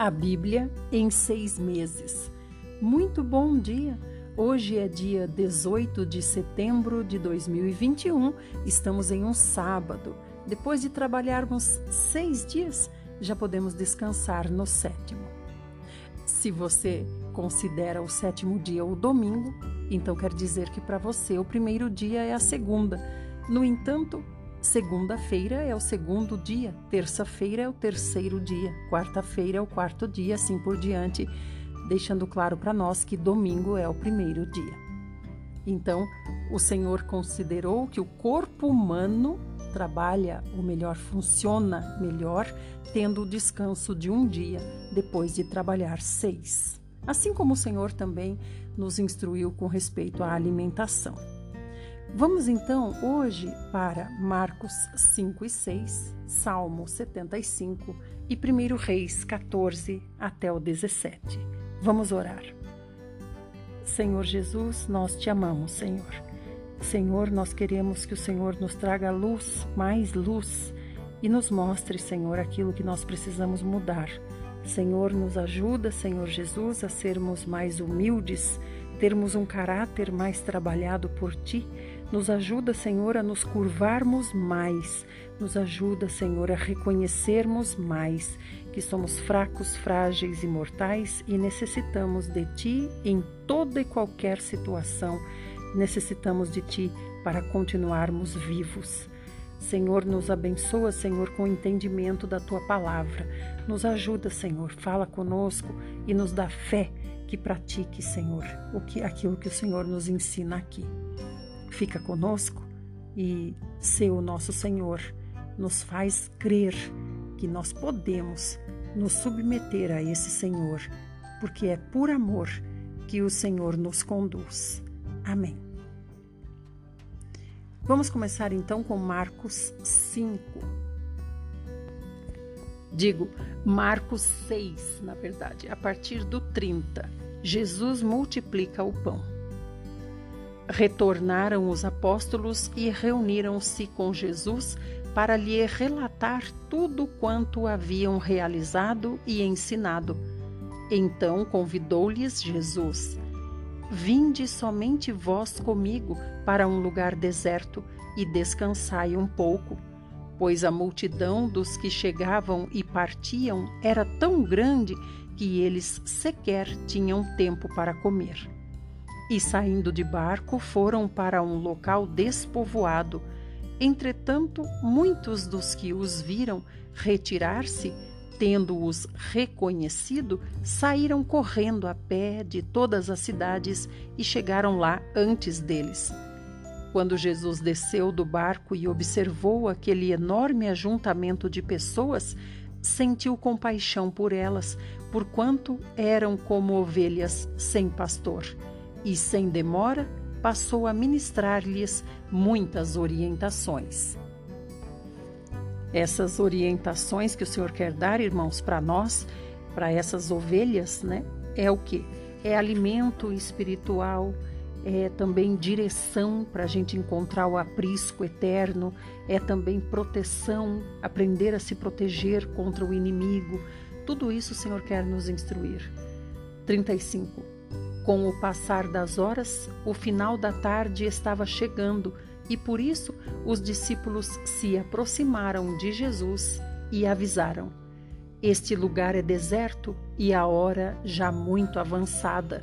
A Bíblia em seis meses. Muito bom dia! Hoje é dia 18 de setembro de 2021, estamos em um sábado. Depois de trabalharmos seis dias, já podemos descansar no sétimo. Se você considera o sétimo dia o domingo, então quer dizer que para você o primeiro dia é a segunda. No entanto, Segunda-feira é o segundo dia, terça-feira é o terceiro dia, quarta-feira é o quarto dia, assim por diante, deixando claro para nós que domingo é o primeiro dia. Então, o Senhor considerou que o corpo humano trabalha, ou melhor, funciona melhor, tendo o descanso de um dia depois de trabalhar seis. Assim como o Senhor também nos instruiu com respeito à alimentação. Vamos então hoje para Marcos 5 e 6, Salmo 75 e 1 Reis 14 até o 17. Vamos orar. Senhor Jesus, nós te amamos, Senhor. Senhor, nós queremos que o Senhor nos traga luz, mais luz, e nos mostre, Senhor, aquilo que nós precisamos mudar. Senhor, nos ajuda, Senhor Jesus, a sermos mais humildes, termos um caráter mais trabalhado por ti nos ajuda, Senhor, a nos curvarmos mais. Nos ajuda, Senhor, a reconhecermos mais que somos fracos, frágeis e mortais e necessitamos de Ti em toda e qualquer situação. Necessitamos de Ti para continuarmos vivos. Senhor, nos abençoa, Senhor, com o entendimento da Tua palavra. Nos ajuda, Senhor, fala conosco e nos dá fé que pratique, Senhor, o que aquilo que o Senhor nos ensina aqui fica conosco e ser o nosso Senhor nos faz crer que nós podemos nos submeter a esse Senhor, porque é por amor que o Senhor nos conduz. Amém. Vamos começar então com Marcos 5. Digo, Marcos 6, na verdade, a partir do 30. Jesus multiplica o pão. Retornaram os apóstolos e reuniram-se com Jesus para lhe relatar tudo quanto haviam realizado e ensinado. Então convidou-lhes Jesus: Vinde somente vós comigo para um lugar deserto e descansai um pouco, pois a multidão dos que chegavam e partiam era tão grande que eles sequer tinham tempo para comer e, saindo de barco, foram para um local despovoado. Entretanto, muitos dos que os viram retirar-se, tendo-os reconhecido, saíram correndo a pé de todas as cidades e chegaram lá antes deles. Quando Jesus desceu do barco e observou aquele enorme ajuntamento de pessoas, sentiu compaixão por elas, porquanto eram como ovelhas sem pastor e, sem demora, passou a ministrar-lhes muitas orientações. Essas orientações que o Senhor quer dar, irmãos, para nós, para essas ovelhas, né? É o que? É alimento espiritual, é também direção para a gente encontrar o aprisco eterno, é também proteção, aprender a se proteger contra o inimigo. Tudo isso o Senhor quer nos instruir. 35. Com o passar das horas, o final da tarde estava chegando e por isso os discípulos se aproximaram de Jesus e avisaram: Este lugar é deserto e a hora já muito avançada.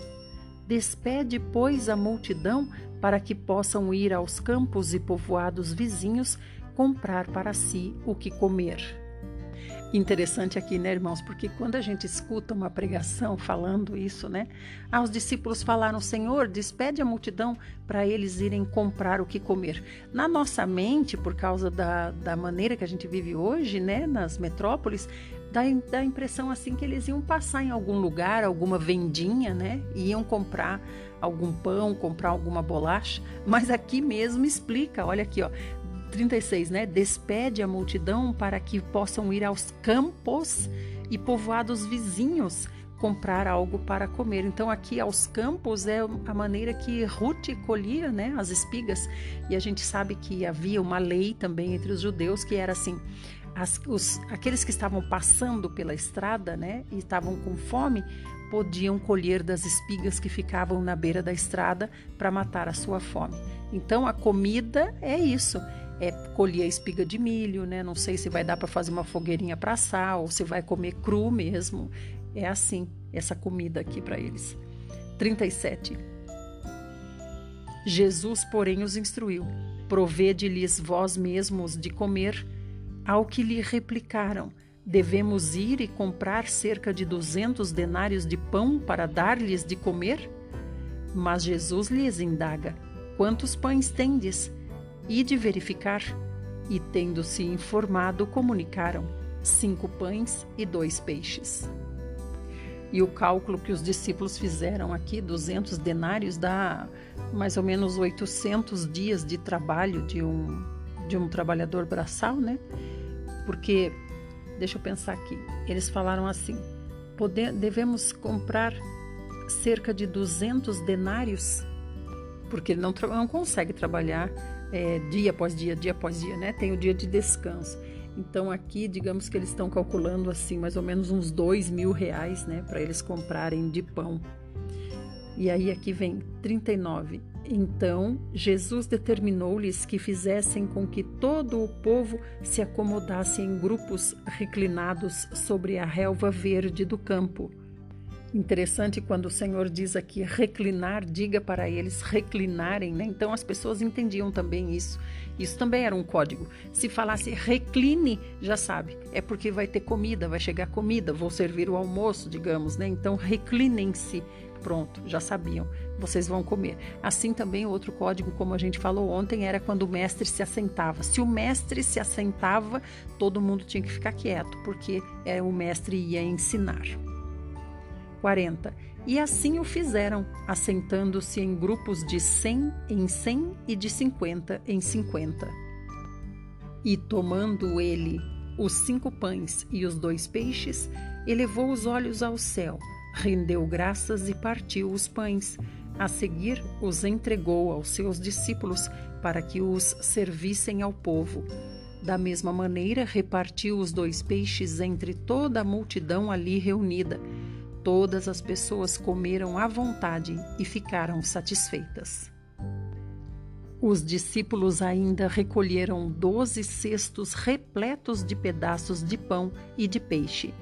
Despede, pois, a multidão para que possam ir aos campos e povoados vizinhos comprar para si o que comer. Interessante aqui, né, irmãos? Porque quando a gente escuta uma pregação falando isso, né? Ah, os discípulos falaram: Senhor, despede a multidão para eles irem comprar o que comer. Na nossa mente, por causa da, da maneira que a gente vive hoje, né, nas metrópoles, dá, dá a impressão assim que eles iam passar em algum lugar, alguma vendinha, né? Iam comprar algum pão, comprar alguma bolacha. Mas aqui mesmo explica: olha aqui, ó 36, né? Despede a multidão para que possam ir aos campos e povoados vizinhos comprar algo para comer. Então aqui aos campos é a maneira que Ruth colhia, né, as espigas. E a gente sabe que havia uma lei também entre os judeus que era assim: as, os, aqueles que estavam passando pela estrada, né, e estavam com fome, podiam colher das espigas que ficavam na beira da estrada para matar a sua fome. Então a comida é isso, é colher a espiga de milho, né? Não sei se vai dar para fazer uma fogueirinha para assar ou se vai comer cru mesmo. É assim essa comida aqui para eles. 37. Jesus, porém, os instruiu: Provede-lhes vós mesmos de comer. Ao que lhe replicaram: Devemos ir e comprar cerca de duzentos denários de pão para dar-lhes de comer? Mas Jesus lhes indaga: Quantos pães tendes? E de verificar. E tendo-se informado, comunicaram: cinco pães e dois peixes. E o cálculo que os discípulos fizeram aqui, 200 denários, dá mais ou menos 800 dias de trabalho de um, de um trabalhador braçal, né? Porque, deixa eu pensar aqui, eles falaram assim: poder, devemos comprar cerca de 200 denários, porque ele não, não consegue trabalhar é, dia após dia, dia após dia, né? Tem o dia de descanso. Então aqui, digamos que eles estão calculando assim, mais ou menos uns dois mil reais, né? Para eles comprarem de pão. E aí aqui vem 39. Então Jesus determinou-lhes que fizessem com que todo o povo se acomodasse em grupos reclinados sobre a relva verde do campo Interessante quando o Senhor diz aqui reclinar, diga para eles reclinarem, né? Então as pessoas entendiam também isso. Isso também era um código. Se falasse recline, já sabe, é porque vai ter comida, vai chegar comida, vou servir o almoço, digamos, né? Então reclinem-se. Pronto, já sabiam, vocês vão comer. Assim também outro código, como a gente falou ontem, era quando o mestre se assentava. Se o mestre se assentava, todo mundo tinha que ficar quieto, porque é, o mestre ia ensinar. 40. E assim o fizeram, assentando-se em grupos de 100 em 100 e de 50 em 50. E tomando ele os cinco pães e os dois peixes, elevou os olhos ao céu, rendeu graças e partiu os pães. A seguir, os entregou aos seus discípulos para que os servissem ao povo. Da mesma maneira, repartiu os dois peixes entre toda a multidão ali reunida Todas as pessoas comeram à vontade e ficaram satisfeitas. Os discípulos ainda recolheram doze cestos repletos de pedaços de pão e de peixe,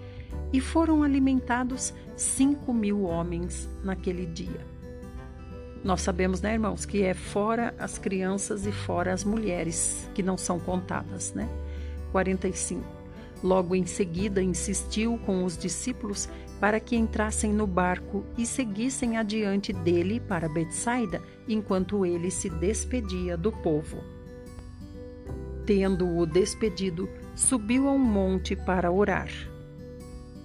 e foram alimentados cinco mil homens naquele dia. Nós sabemos, né, irmãos, que é fora as crianças e fora as mulheres, que não são contadas, né? 45. Logo em seguida, insistiu com os discípulos para que entrassem no barco e seguissem adiante dele para Betsaida, enquanto ele se despedia do povo. Tendo-o despedido, subiu a um monte para orar.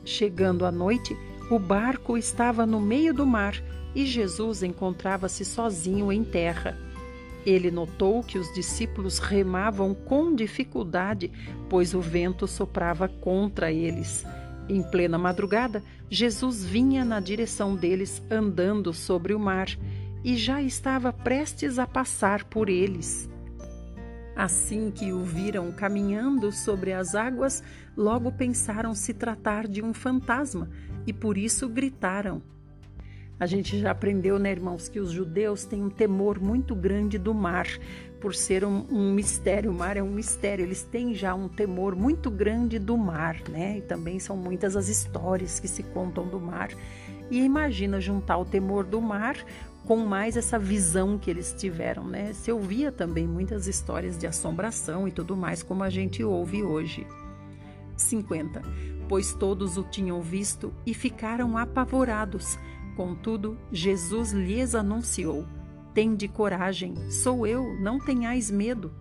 Chegando à noite, o barco estava no meio do mar e Jesus encontrava-se sozinho em terra. Ele notou que os discípulos remavam com dificuldade, pois o vento soprava contra eles. Em plena madrugada, Jesus vinha na direção deles andando sobre o mar e já estava prestes a passar por eles. Assim que o viram caminhando sobre as águas, logo pensaram se tratar de um fantasma e por isso gritaram. A gente já aprendeu, né, irmãos, que os judeus têm um temor muito grande do mar, por ser um, um, mistério. O mar é um mistério. Eles têm já um temor muito grande do mar, né? E também são muitas as histórias que se contam do mar. E imagina juntar o temor do mar com mais essa visão que eles tiveram, né? Se ouvia também muitas histórias de assombração e tudo mais, como a gente ouve hoje. 50. Pois todos o tinham visto e ficaram apavorados Contudo, Jesus lhes anunciou: Tende coragem, sou eu, não tenhais medo.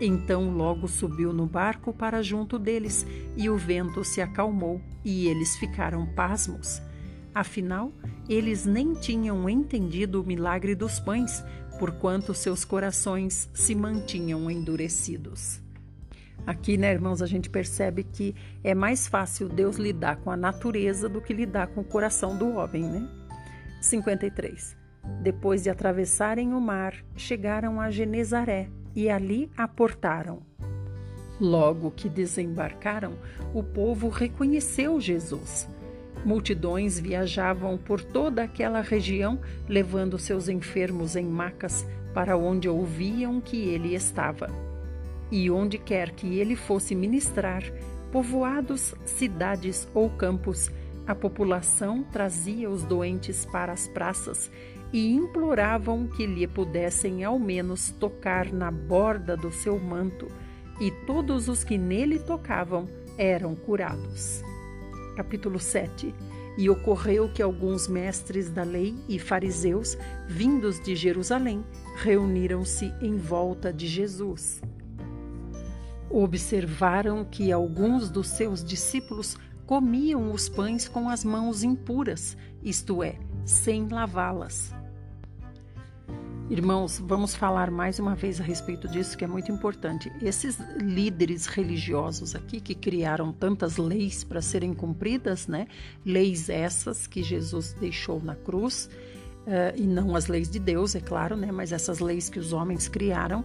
Então logo subiu no barco para junto deles, e o vento se acalmou, e eles ficaram pasmos. Afinal, eles nem tinham entendido o milagre dos pães, porquanto seus corações se mantinham endurecidos. Aqui, né, irmãos, a gente percebe que é mais fácil Deus lidar com a natureza do que lidar com o coração do homem, né? 53. Depois de atravessarem o mar, chegaram a Genezaré e ali aportaram. Logo que desembarcaram, o povo reconheceu Jesus. Multidões viajavam por toda aquela região, levando seus enfermos em macas para onde ouviam que ele estava. E onde quer que ele fosse ministrar, povoados, cidades ou campos, a população trazia os doentes para as praças e imploravam que lhe pudessem ao menos tocar na borda do seu manto, e todos os que nele tocavam eram curados. Capítulo 7 E ocorreu que alguns mestres da lei e fariseus, vindos de Jerusalém, reuniram-se em volta de Jesus. Observaram que alguns dos seus discípulos comiam os pães com as mãos impuras, isto é, sem lavá-las. Irmãos, vamos falar mais uma vez a respeito disso, que é muito importante. Esses líderes religiosos aqui que criaram tantas leis para serem cumpridas, né? Leis essas que Jesus deixou na cruz, uh, e não as leis de Deus, é claro, né? Mas essas leis que os homens criaram.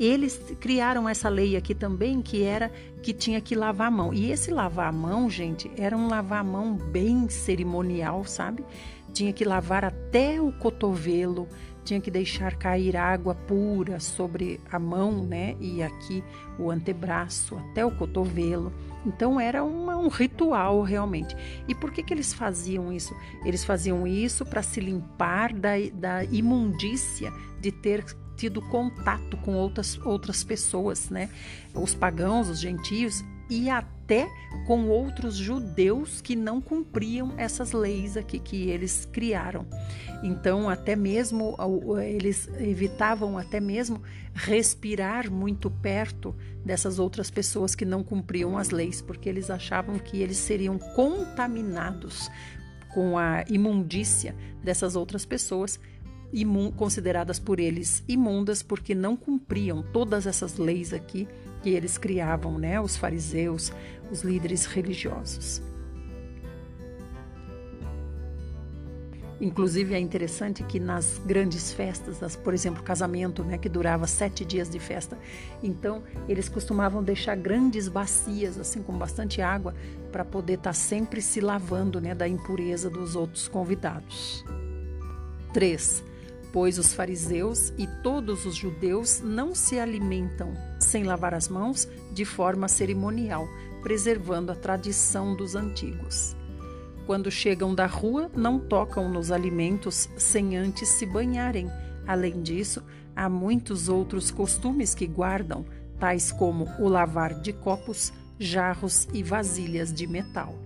Eles criaram essa lei aqui também, que era que tinha que lavar a mão. E esse lavar a mão, gente, era um lavar a mão bem cerimonial, sabe? Tinha que lavar até o cotovelo, tinha que deixar cair água pura sobre a mão, né? E aqui o antebraço, até o cotovelo. Então era uma, um ritual realmente. E por que, que eles faziam isso? Eles faziam isso para se limpar da, da imundícia de ter tido contato com outras, outras pessoas, né? Os pagãos, os gentios, e até com outros judeus que não cumpriam essas leis aqui que eles criaram. Então, até mesmo eles evitavam até mesmo respirar muito perto dessas outras pessoas que não cumpriam as leis, porque eles achavam que eles seriam contaminados com a imundícia dessas outras pessoas consideradas por eles imundas porque não cumpriam todas essas leis aqui que eles criavam, né? Os fariseus, os líderes religiosos. Inclusive é interessante que nas grandes festas, das, por exemplo, casamento, né, que durava sete dias de festa, então eles costumavam deixar grandes bacias, assim, com bastante água, para poder estar tá sempre se lavando, né, da impureza dos outros convidados. 3 pois os fariseus e todos os judeus não se alimentam sem lavar as mãos de forma cerimonial, preservando a tradição dos antigos. Quando chegam da rua, não tocam nos alimentos sem antes se banharem. Além disso, há muitos outros costumes que guardam, tais como o lavar de copos, jarros e vasilhas de metal.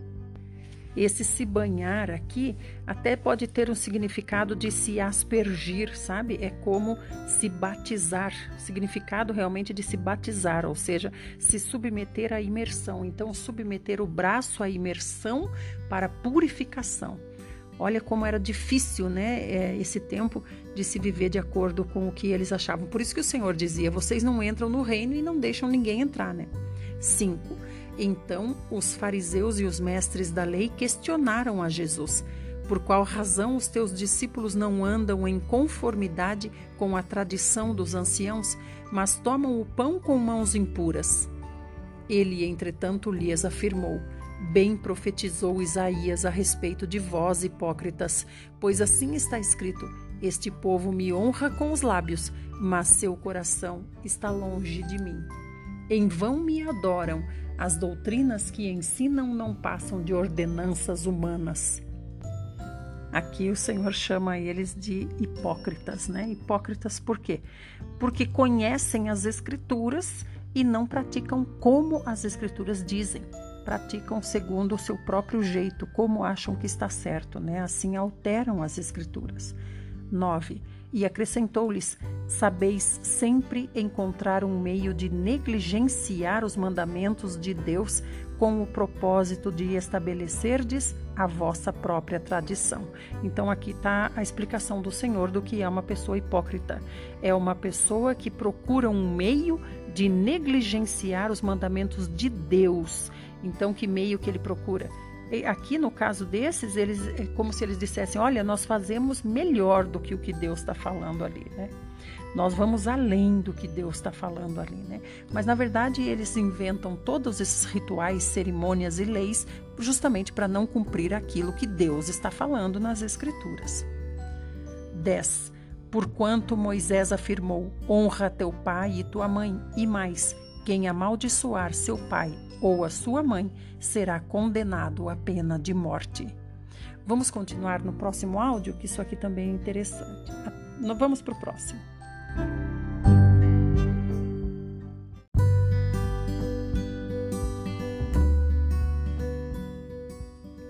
Esse se banhar aqui até pode ter um significado de se aspergir, sabe? É como se batizar, significado realmente de se batizar, ou seja, se submeter à imersão. Então, submeter o braço à imersão para purificação. Olha como era difícil, né, é, esse tempo de se viver de acordo com o que eles achavam. Por isso que o Senhor dizia: vocês não entram no reino e não deixam ninguém entrar, né? 5. Então os fariseus e os mestres da lei questionaram a Jesus: Por qual razão os teus discípulos não andam em conformidade com a tradição dos anciãos, mas tomam o pão com mãos impuras? Ele, entretanto, lhes afirmou: Bem profetizou Isaías a respeito de vós, hipócritas, pois assim está escrito: Este povo me honra com os lábios, mas seu coração está longe de mim. Em vão me adoram, as doutrinas que ensinam não passam de ordenanças humanas. Aqui o Senhor chama eles de hipócritas, né? Hipócritas por quê? Porque conhecem as Escrituras e não praticam como as Escrituras dizem. Praticam segundo o seu próprio jeito, como acham que está certo, né? Assim alteram as Escrituras. 9 e acrescentou-lhes: Sabeis sempre encontrar um meio de negligenciar os mandamentos de Deus com o propósito de estabelecerdes a vossa própria tradição. Então, aqui está a explicação do Senhor do que é uma pessoa hipócrita. É uma pessoa que procura um meio de negligenciar os mandamentos de Deus. Então, que meio que ele procura? Aqui no caso desses, eles é como se eles dissessem: olha, nós fazemos melhor do que o que Deus está falando ali, né? Nós vamos além do que Deus está falando ali, né? Mas na verdade eles inventam todos esses rituais, cerimônias e leis justamente para não cumprir aquilo que Deus está falando nas Escrituras. 10. Porquanto Moisés afirmou: honra teu pai e tua mãe, e mais, quem amaldiçoar seu pai ou a sua mãe será condenado à pena de morte. Vamos continuar no próximo áudio, que isso aqui também é interessante. Vamos para o próximo.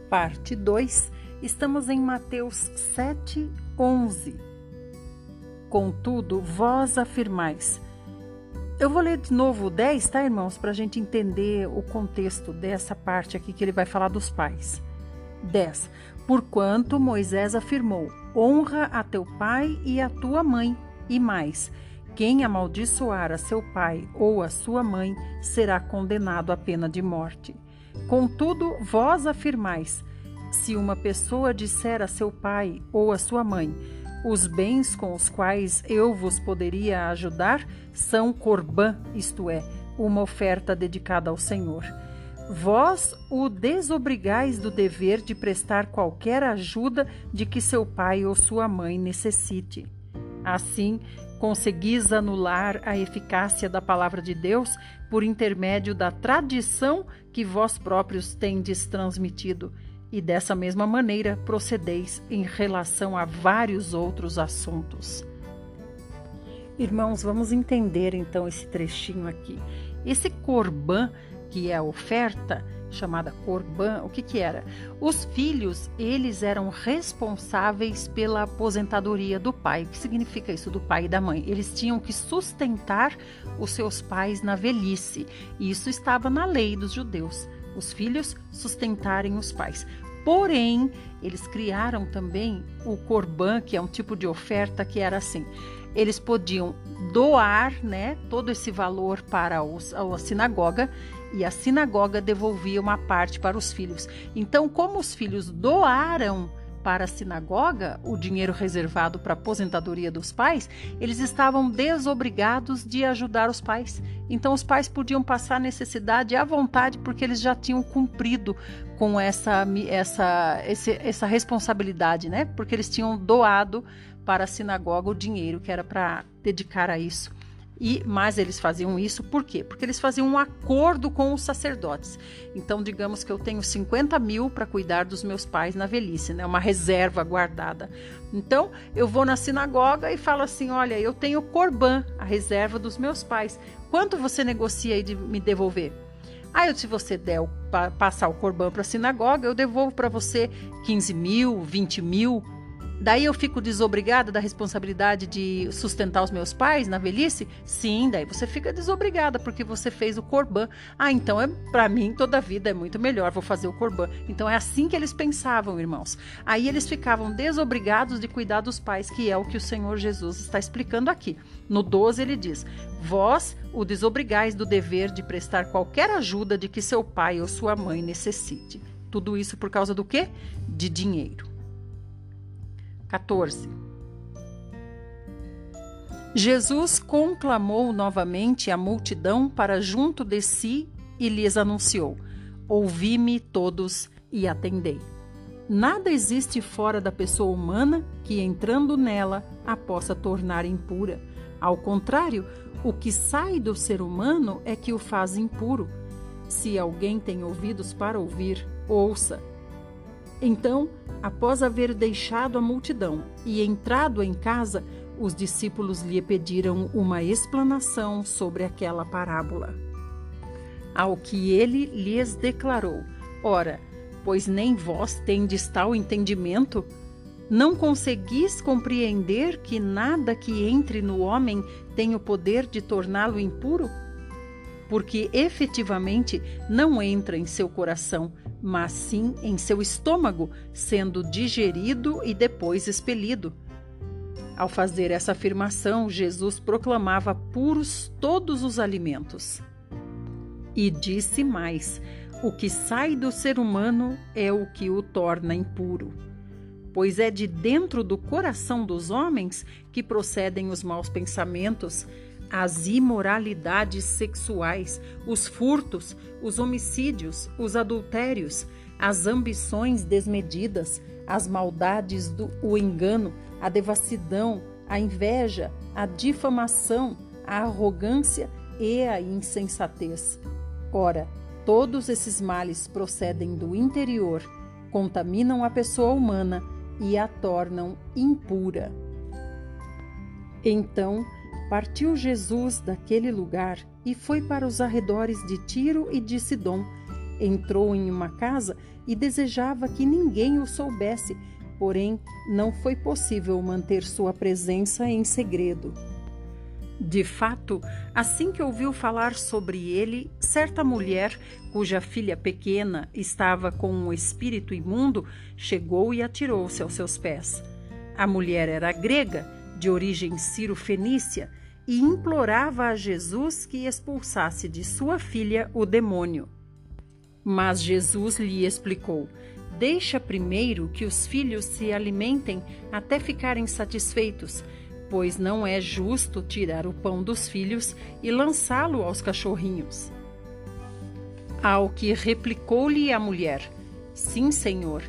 Parte 2, estamos em Mateus 7, 11. Contudo, vós afirmais. Eu vou ler de novo o 10, tá, irmãos, para a gente entender o contexto dessa parte aqui que ele vai falar dos pais. 10. Porquanto Moisés afirmou: honra a teu pai e a tua mãe e mais, quem amaldiçoar a seu pai ou a sua mãe será condenado à pena de morte. Contudo, vós afirmais: se uma pessoa disser a seu pai ou a sua mãe, os bens com os quais eu vos poderia ajudar são corbã, isto é, uma oferta dedicada ao Senhor. Vós o desobrigais do dever de prestar qualquer ajuda de que seu pai ou sua mãe necessite. Assim, conseguis anular a eficácia da palavra de Deus por intermédio da tradição que vós próprios tendes transmitido, e dessa mesma maneira procedeis em relação a vários outros assuntos. Irmãos, vamos entender então esse trechinho aqui. Esse corban, que é a oferta, chamada Corban, o que que era? Os filhos, eles eram responsáveis pela aposentadoria do pai. O que significa isso do pai e da mãe? Eles tinham que sustentar os seus pais na velhice. Isso estava na lei dos judeus. Os filhos sustentarem os pais. Porém, eles criaram também o Corban, que é um tipo de oferta que era assim: eles podiam doar, né, todo esse valor para os, a sinagoga e a sinagoga devolvia uma parte para os filhos. Então, como os filhos doaram para a sinagoga o dinheiro reservado para a aposentadoria dos pais, eles estavam desobrigados de ajudar os pais. Então, os pais podiam passar necessidade à vontade porque eles já tinham cumprido com essa, essa, esse, essa responsabilidade, né? Porque eles tinham doado para a sinagoga o dinheiro que era para dedicar a isso. E mas eles faziam isso por quê? Porque eles faziam um acordo com os sacerdotes. Então, digamos que eu tenho 50 mil para cuidar dos meus pais na velhice, né? Uma reserva guardada. Então, eu vou na sinagoga e falo assim: olha, eu tenho corban, a reserva dos meus pais. Quanto você negocia aí de me devolver? Aí, se você der passar o corban para a sinagoga, eu devolvo para você 15 mil, 20 mil. Daí eu fico desobrigada da responsabilidade de sustentar os meus pais na velhice? Sim, daí você fica desobrigada porque você fez o corban. Ah, então é para mim toda a vida é muito melhor, vou fazer o corban. Então é assim que eles pensavam, irmãos. Aí eles ficavam desobrigados de cuidar dos pais, que é o que o Senhor Jesus está explicando aqui. No 12 ele diz: Vós o desobrigais do dever de prestar qualquer ajuda de que seu pai ou sua mãe necessite. Tudo isso por causa do quê? De dinheiro. 14. Jesus conclamou novamente a multidão para junto de si e lhes anunciou: Ouvi-me todos e atendei. Nada existe fora da pessoa humana que, entrando nela, a possa tornar impura. Ao contrário, o que sai do ser humano é que o faz impuro. Se alguém tem ouvidos para ouvir, ouça. Então, após haver deixado a multidão e entrado em casa, os discípulos lhe pediram uma explanação sobre aquela parábola. Ao que ele lhes declarou: Ora, pois nem vós tendes tal entendimento? Não conseguis compreender que nada que entre no homem tem o poder de torná-lo impuro? Porque efetivamente não entra em seu coração, mas sim em seu estômago, sendo digerido e depois expelido. Ao fazer essa afirmação, Jesus proclamava puros todos os alimentos. E disse mais: O que sai do ser humano é o que o torna impuro. Pois é de dentro do coração dos homens que procedem os maus pensamentos, as imoralidades sexuais, os furtos, os homicídios, os adultérios, as ambições desmedidas, as maldades do o engano, a devassidão, a inveja, a difamação, a arrogância e a insensatez. Ora, todos esses males procedem do interior, contaminam a pessoa humana e a tornam impura. Então, Partiu Jesus daquele lugar e foi para os arredores de Tiro e de Sidom. Entrou em uma casa e desejava que ninguém o soubesse, porém não foi possível manter sua presença em segredo. De fato, assim que ouviu falar sobre ele, certa mulher, cuja filha pequena estava com um espírito imundo, chegou e atirou-se aos seus pés. A mulher era grega, de origem ciro-fenícia, e implorava a Jesus que expulsasse de sua filha o demônio. Mas Jesus lhe explicou: Deixa primeiro que os filhos se alimentem até ficarem satisfeitos, pois não é justo tirar o pão dos filhos e lançá-lo aos cachorrinhos. Ao que replicou-lhe a mulher: Sim, Senhor,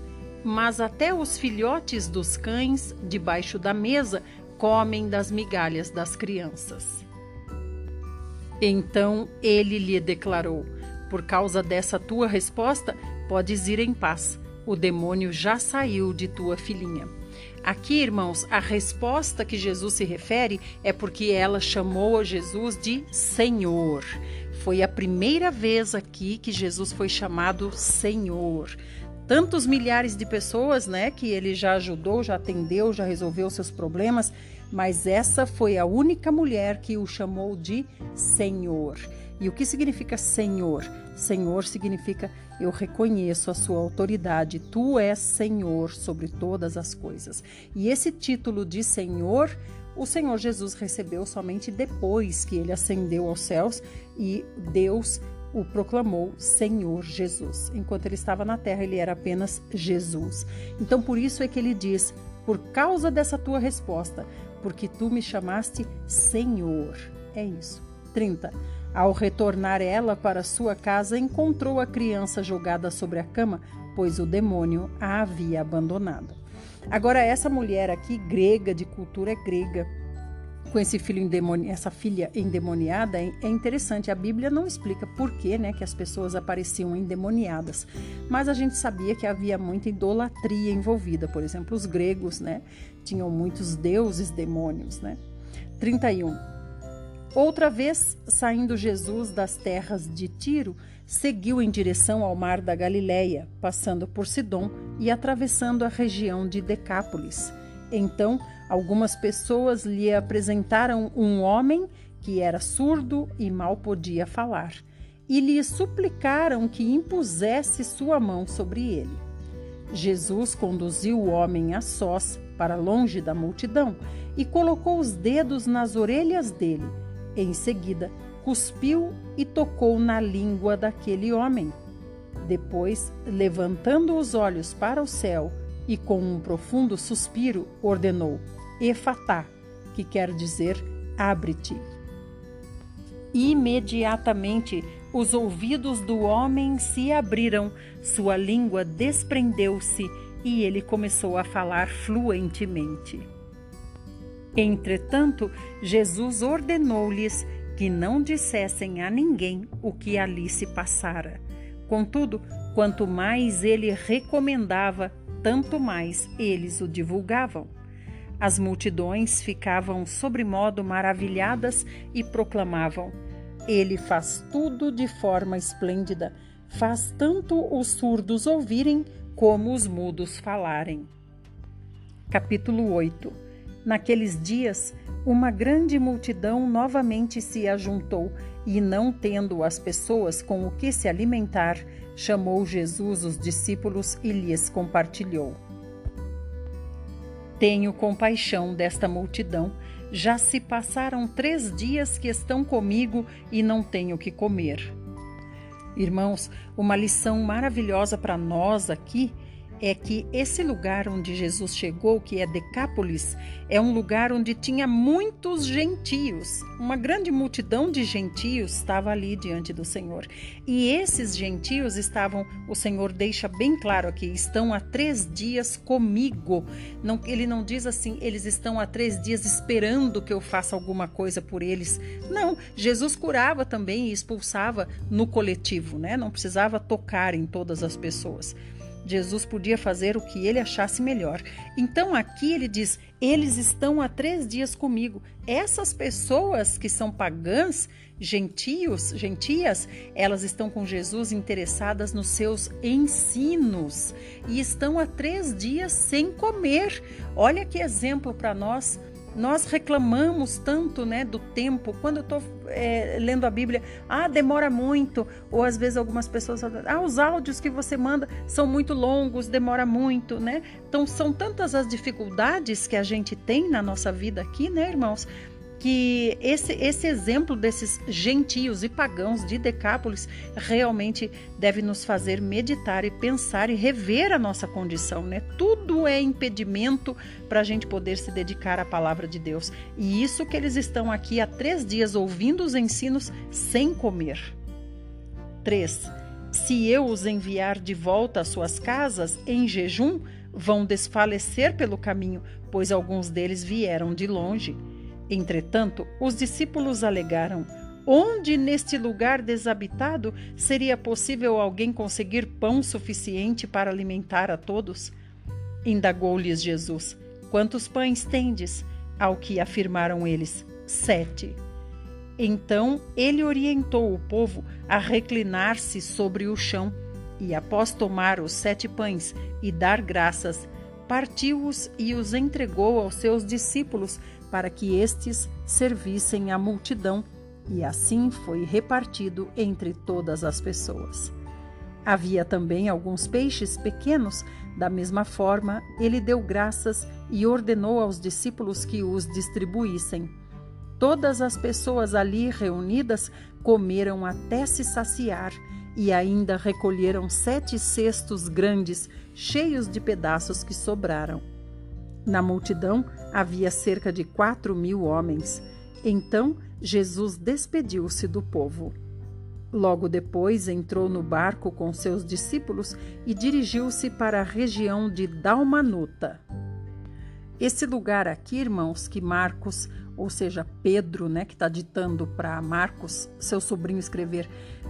mas até os filhotes dos cães debaixo da mesa comem das migalhas das crianças. Então ele lhe declarou: Por causa dessa tua resposta, podes ir em paz. O demônio já saiu de tua filhinha. Aqui, irmãos, a resposta que Jesus se refere é porque ela chamou Jesus de Senhor. Foi a primeira vez aqui que Jesus foi chamado Senhor tantos milhares de pessoas, né, que ele já ajudou, já atendeu, já resolveu seus problemas, mas essa foi a única mulher que o chamou de Senhor. E o que significa Senhor? Senhor significa eu reconheço a sua autoridade, tu és Senhor sobre todas as coisas. E esse título de Senhor, o Senhor Jesus recebeu somente depois que ele ascendeu aos céus e Deus o proclamou Senhor Jesus. Enquanto ele estava na terra, ele era apenas Jesus. Então, por isso é que ele diz: Por causa dessa tua resposta, porque tu me chamaste Senhor. É isso. 30. Ao retornar ela para sua casa, encontrou a criança jogada sobre a cama, pois o demônio a havia abandonado. Agora, essa mulher aqui, grega, de cultura grega, com esse filho endemoni essa filha endemoniada é interessante. A Bíblia não explica por que, né, que as pessoas apareciam endemoniadas, mas a gente sabia que havia muita idolatria envolvida. Por exemplo, os gregos, né, tinham muitos deuses demônios, né? 31. Outra vez, saindo Jesus das terras de Tiro, seguiu em direção ao mar da Galileia, passando por Sidom e atravessando a região de Decápolis. Então, Algumas pessoas lhe apresentaram um homem que era surdo e mal podia falar, e lhe suplicaram que impusesse sua mão sobre ele. Jesus conduziu o homem a sós para longe da multidão e colocou os dedos nas orelhas dele. Em seguida, cuspiu e tocou na língua daquele homem. Depois, levantando os olhos para o céu e com um profundo suspiro, ordenou: Efatá, que quer dizer abre-te. Imediatamente os ouvidos do homem se abriram, sua língua desprendeu-se e ele começou a falar fluentemente. Entretanto, Jesus ordenou-lhes que não dissessem a ninguém o que ali se passara. Contudo, quanto mais ele recomendava, tanto mais eles o divulgavam. As multidões ficavam sobremodo maravilhadas e proclamavam: Ele faz tudo de forma esplêndida, faz tanto os surdos ouvirem como os mudos falarem. Capítulo 8 Naqueles dias, uma grande multidão novamente se ajuntou e, não tendo as pessoas com o que se alimentar, chamou Jesus os discípulos e lhes compartilhou. Tenho compaixão desta multidão. Já se passaram três dias que estão comigo e não tenho que comer. Irmãos, uma lição maravilhosa para nós aqui é que esse lugar onde Jesus chegou, que é Decápolis, é um lugar onde tinha muitos gentios. Uma grande multidão de gentios estava ali diante do Senhor. E esses gentios estavam, o Senhor deixa bem claro aqui, estão há três dias comigo. Não, ele não diz assim, eles estão há três dias esperando que eu faça alguma coisa por eles. Não, Jesus curava também e expulsava no coletivo, né? Não precisava tocar em todas as pessoas. Jesus podia fazer o que ele achasse melhor. Então aqui ele diz: eles estão há três dias comigo. Essas pessoas que são pagãs, gentios, gentias, elas estão com Jesus interessadas nos seus ensinos e estão há três dias sem comer. Olha que exemplo para nós nós reclamamos tanto né, do tempo. Quando eu estou é, lendo a Bíblia, ah, demora muito. Ou às vezes algumas pessoas falam, ah, os áudios que você manda são muito longos, demora muito, né? Então são tantas as dificuldades que a gente tem na nossa vida aqui, né, irmãos? Que esse, esse exemplo desses gentios e pagãos de Decápolis realmente deve nos fazer meditar e pensar e rever a nossa condição, né? Tudo é impedimento para a gente poder se dedicar à palavra de Deus. E isso que eles estão aqui há três dias ouvindo os ensinos sem comer. 3. Se eu os enviar de volta às suas casas em jejum, vão desfalecer pelo caminho, pois alguns deles vieram de longe. Entretanto, os discípulos alegaram: Onde neste lugar desabitado seria possível alguém conseguir pão suficiente para alimentar a todos? Indagou-lhes Jesus: Quantos pães tendes? Ao que afirmaram eles: Sete. Então ele orientou o povo a reclinar-se sobre o chão, e após tomar os sete pães e dar graças, partiu-os e os entregou aos seus discípulos para que estes servissem à multidão, e assim foi repartido entre todas as pessoas. Havia também alguns peixes pequenos, da mesma forma, ele deu graças e ordenou aos discípulos que os distribuíssem. Todas as pessoas ali reunidas comeram até se saciar e ainda recolheram sete cestos grandes, cheios de pedaços que sobraram. Na multidão havia cerca de quatro mil homens. Então Jesus despediu-se do povo. Logo depois entrou no barco com seus discípulos e dirigiu-se para a região de Dalmanuta. Esse lugar aqui, irmãos, que Marcos, ou seja, Pedro, né, que está ditando para Marcos, seu sobrinho, escrever,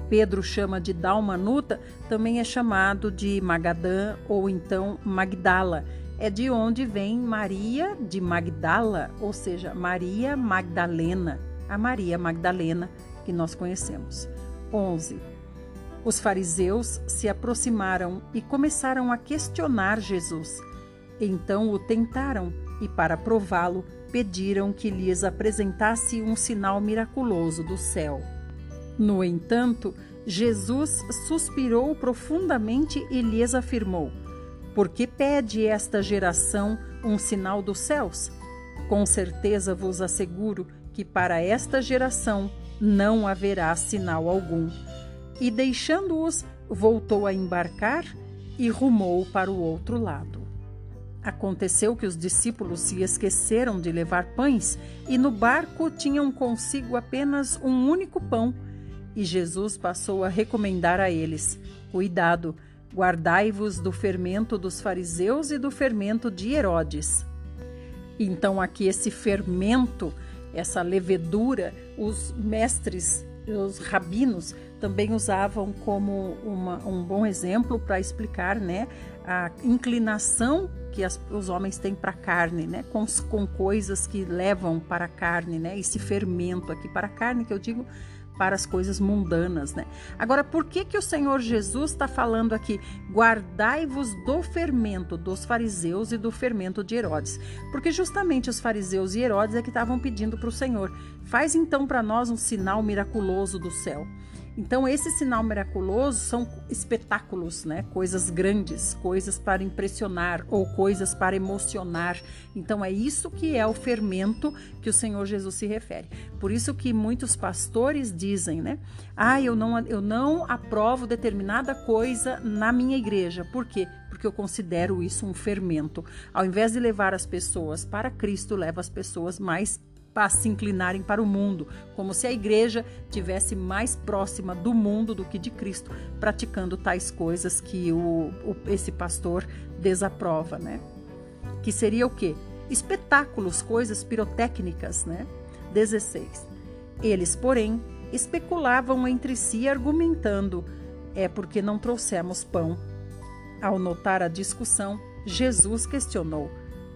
Pedro chama de Dalmanuta, também é chamado de Magadã ou então Magdala é de onde vem Maria de Magdala, ou seja, Maria Magdalena, a Maria Magdalena que nós conhecemos. 11. Os fariseus se aproximaram e começaram a questionar Jesus. Então o tentaram e, para prová-lo, pediram que lhes apresentasse um sinal miraculoso do céu. No entanto, Jesus suspirou profundamente e lhes afirmou: porque pede esta geração um sinal dos céus? Com certeza vos asseguro que para esta geração não haverá sinal algum. E deixando-os, voltou a embarcar e rumou para o outro lado. Aconteceu que os discípulos se esqueceram de levar pães e no barco tinham consigo apenas um único pão. E Jesus passou a recomendar a eles: Cuidado, Guardai-vos do fermento dos fariseus e do fermento de Herodes. Então, aqui, esse fermento, essa levedura, os mestres, os rabinos também usavam como uma, um bom exemplo para explicar né, a inclinação que as, os homens têm para a carne, né, com, com coisas que levam para a carne, né, esse fermento aqui para a carne, que eu digo para as coisas mundanas, né? Agora, por que que o Senhor Jesus está falando aqui? Guardai-vos do fermento dos fariseus e do fermento de Herodes, porque justamente os fariseus e Herodes é que estavam pedindo para o Senhor: faz então para nós um sinal miraculoso do céu. Então, esse sinal miraculoso são espetáculos, né? Coisas grandes, coisas para impressionar ou coisas para emocionar. Então, é isso que é o fermento que o Senhor Jesus se refere. Por isso que muitos pastores dizem, né? Ah, eu não, eu não aprovo determinada coisa na minha igreja. Por quê? Porque eu considero isso um fermento. Ao invés de levar as pessoas para Cristo, leva as pessoas mais se inclinarem para o mundo, como se a igreja tivesse mais próxima do mundo do que de Cristo, praticando tais coisas que o, o esse pastor desaprova, né? Que seria o quê? Espetáculos, coisas pirotécnicas, né? 16. Eles, porém, especulavam entre si, argumentando: é porque não trouxemos pão. Ao notar a discussão, Jesus questionou: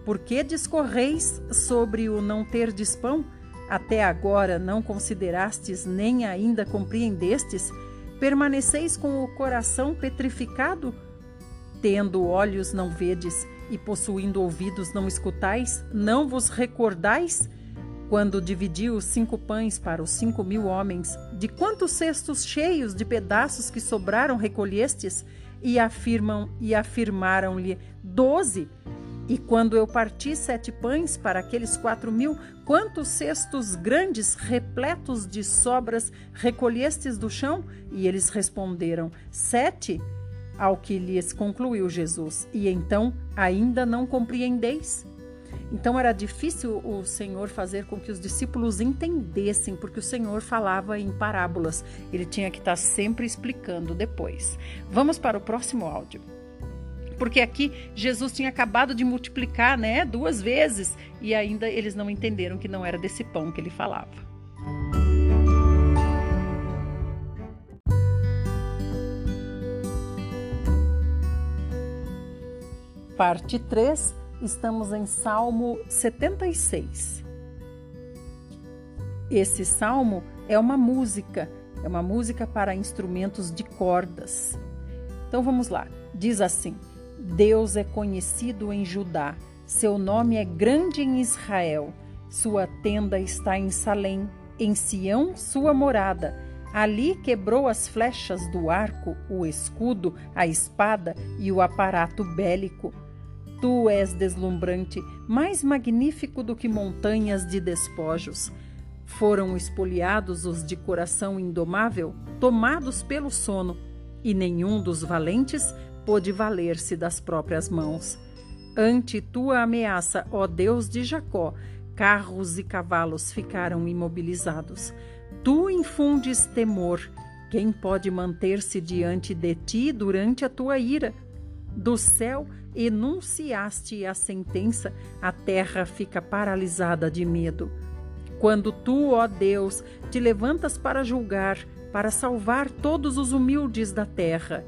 por que discorreis sobre o não ter pão? Até agora não considerastes nem ainda compreendestes? Permaneceis com o coração petrificado? Tendo olhos não vedes e possuindo ouvidos não escutais? Não vos recordais? Quando dividiu os cinco pães para os cinco mil homens, de quantos cestos cheios de pedaços que sobraram recolhestes? E afirmam e afirmaram-lhe doze. E quando eu parti sete pães para aqueles quatro mil, quantos cestos grandes, repletos de sobras, recolhestes do chão? E eles responderam: Sete. Ao que lhes concluiu Jesus: E então ainda não compreendeis? Então era difícil o Senhor fazer com que os discípulos entendessem, porque o Senhor falava em parábolas. Ele tinha que estar sempre explicando depois. Vamos para o próximo áudio porque aqui Jesus tinha acabado de multiplicar, né, duas vezes, e ainda eles não entenderam que não era desse pão que ele falava. Parte 3, estamos em Salmo 76. Esse salmo é uma música, é uma música para instrumentos de cordas. Então vamos lá. Diz assim: Deus é conhecido em Judá, seu nome é grande em Israel. Sua tenda está em Salém, em Sião, sua morada. Ali quebrou as flechas do arco, o escudo, a espada e o aparato bélico. Tu és deslumbrante, mais magnífico do que montanhas de despojos. Foram espoliados os de coração indomável, tomados pelo sono, e nenhum dos valentes pôde valer-se das próprias mãos. Ante tua ameaça, ó Deus de Jacó, carros e cavalos ficaram imobilizados. Tu infundes temor. Quem pode manter-se diante de ti durante a tua ira? Do céu enunciaste a sentença, a terra fica paralisada de medo. Quando tu, ó Deus, te levantas para julgar, para salvar todos os humildes da terra,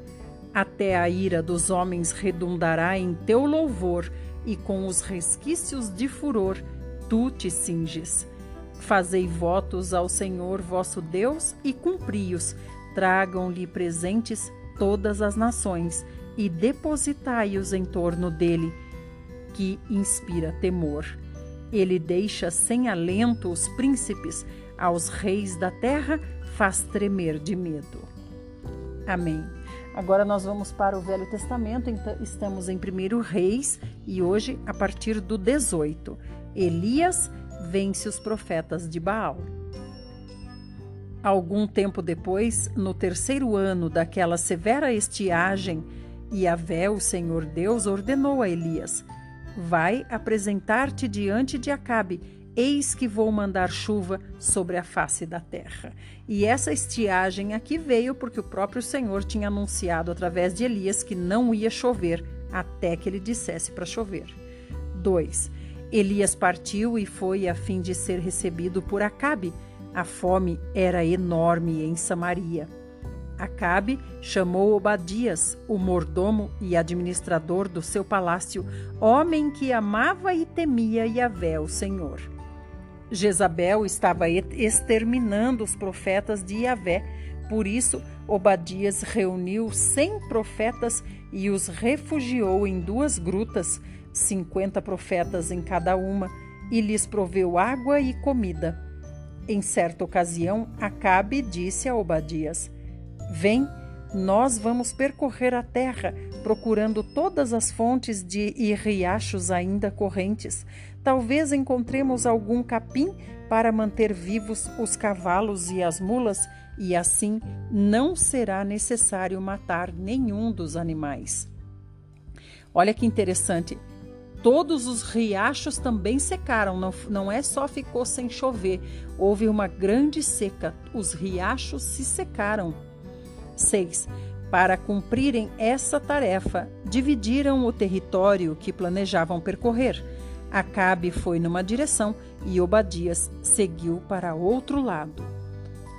até a ira dos homens redundará em teu louvor, e com os resquícios de furor tu te cinges. Fazei votos ao Senhor vosso Deus e cumpri-os. Tragam-lhe presentes todas as nações e depositai-os em torno dele, que inspira temor. Ele deixa sem alento os príncipes, aos reis da terra faz tremer de medo. Amém. Agora nós vamos para o Velho Testamento, então estamos em 1 Reis e hoje a partir do 18. Elias vence os profetas de Baal. Algum tempo depois, no terceiro ano daquela severa estiagem, Yahvé, o Senhor Deus, ordenou a Elias: Vai apresentar-te diante de Acabe Eis que vou mandar chuva sobre a face da terra. E essa estiagem aqui veio porque o próprio Senhor tinha anunciado através de Elias que não ia chover até que ele dissesse para chover. 2. Elias partiu e foi a fim de ser recebido por Acabe. A fome era enorme em Samaria. Acabe chamou Obadias, o mordomo e administrador do seu palácio, homem que amava e temia Yahvé, o Senhor. Jezabel estava exterminando os profetas de Yahvé. Por isso, Obadias reuniu cem profetas e os refugiou em duas grutas, cinquenta profetas em cada uma, e lhes proveu água e comida. Em certa ocasião, Acabe disse a Obadias: Vem, nós vamos percorrer a terra, procurando todas as fontes de e riachos ainda correntes. Talvez encontremos algum capim para manter vivos os cavalos e as mulas, e assim não será necessário matar nenhum dos animais. Olha que interessante. Todos os riachos também secaram, não, não é só ficou sem chover, houve uma grande seca, os riachos se secaram. 6. Para cumprirem essa tarefa, dividiram o território que planejavam percorrer. Acabe foi numa direção e Obadias seguiu para outro lado.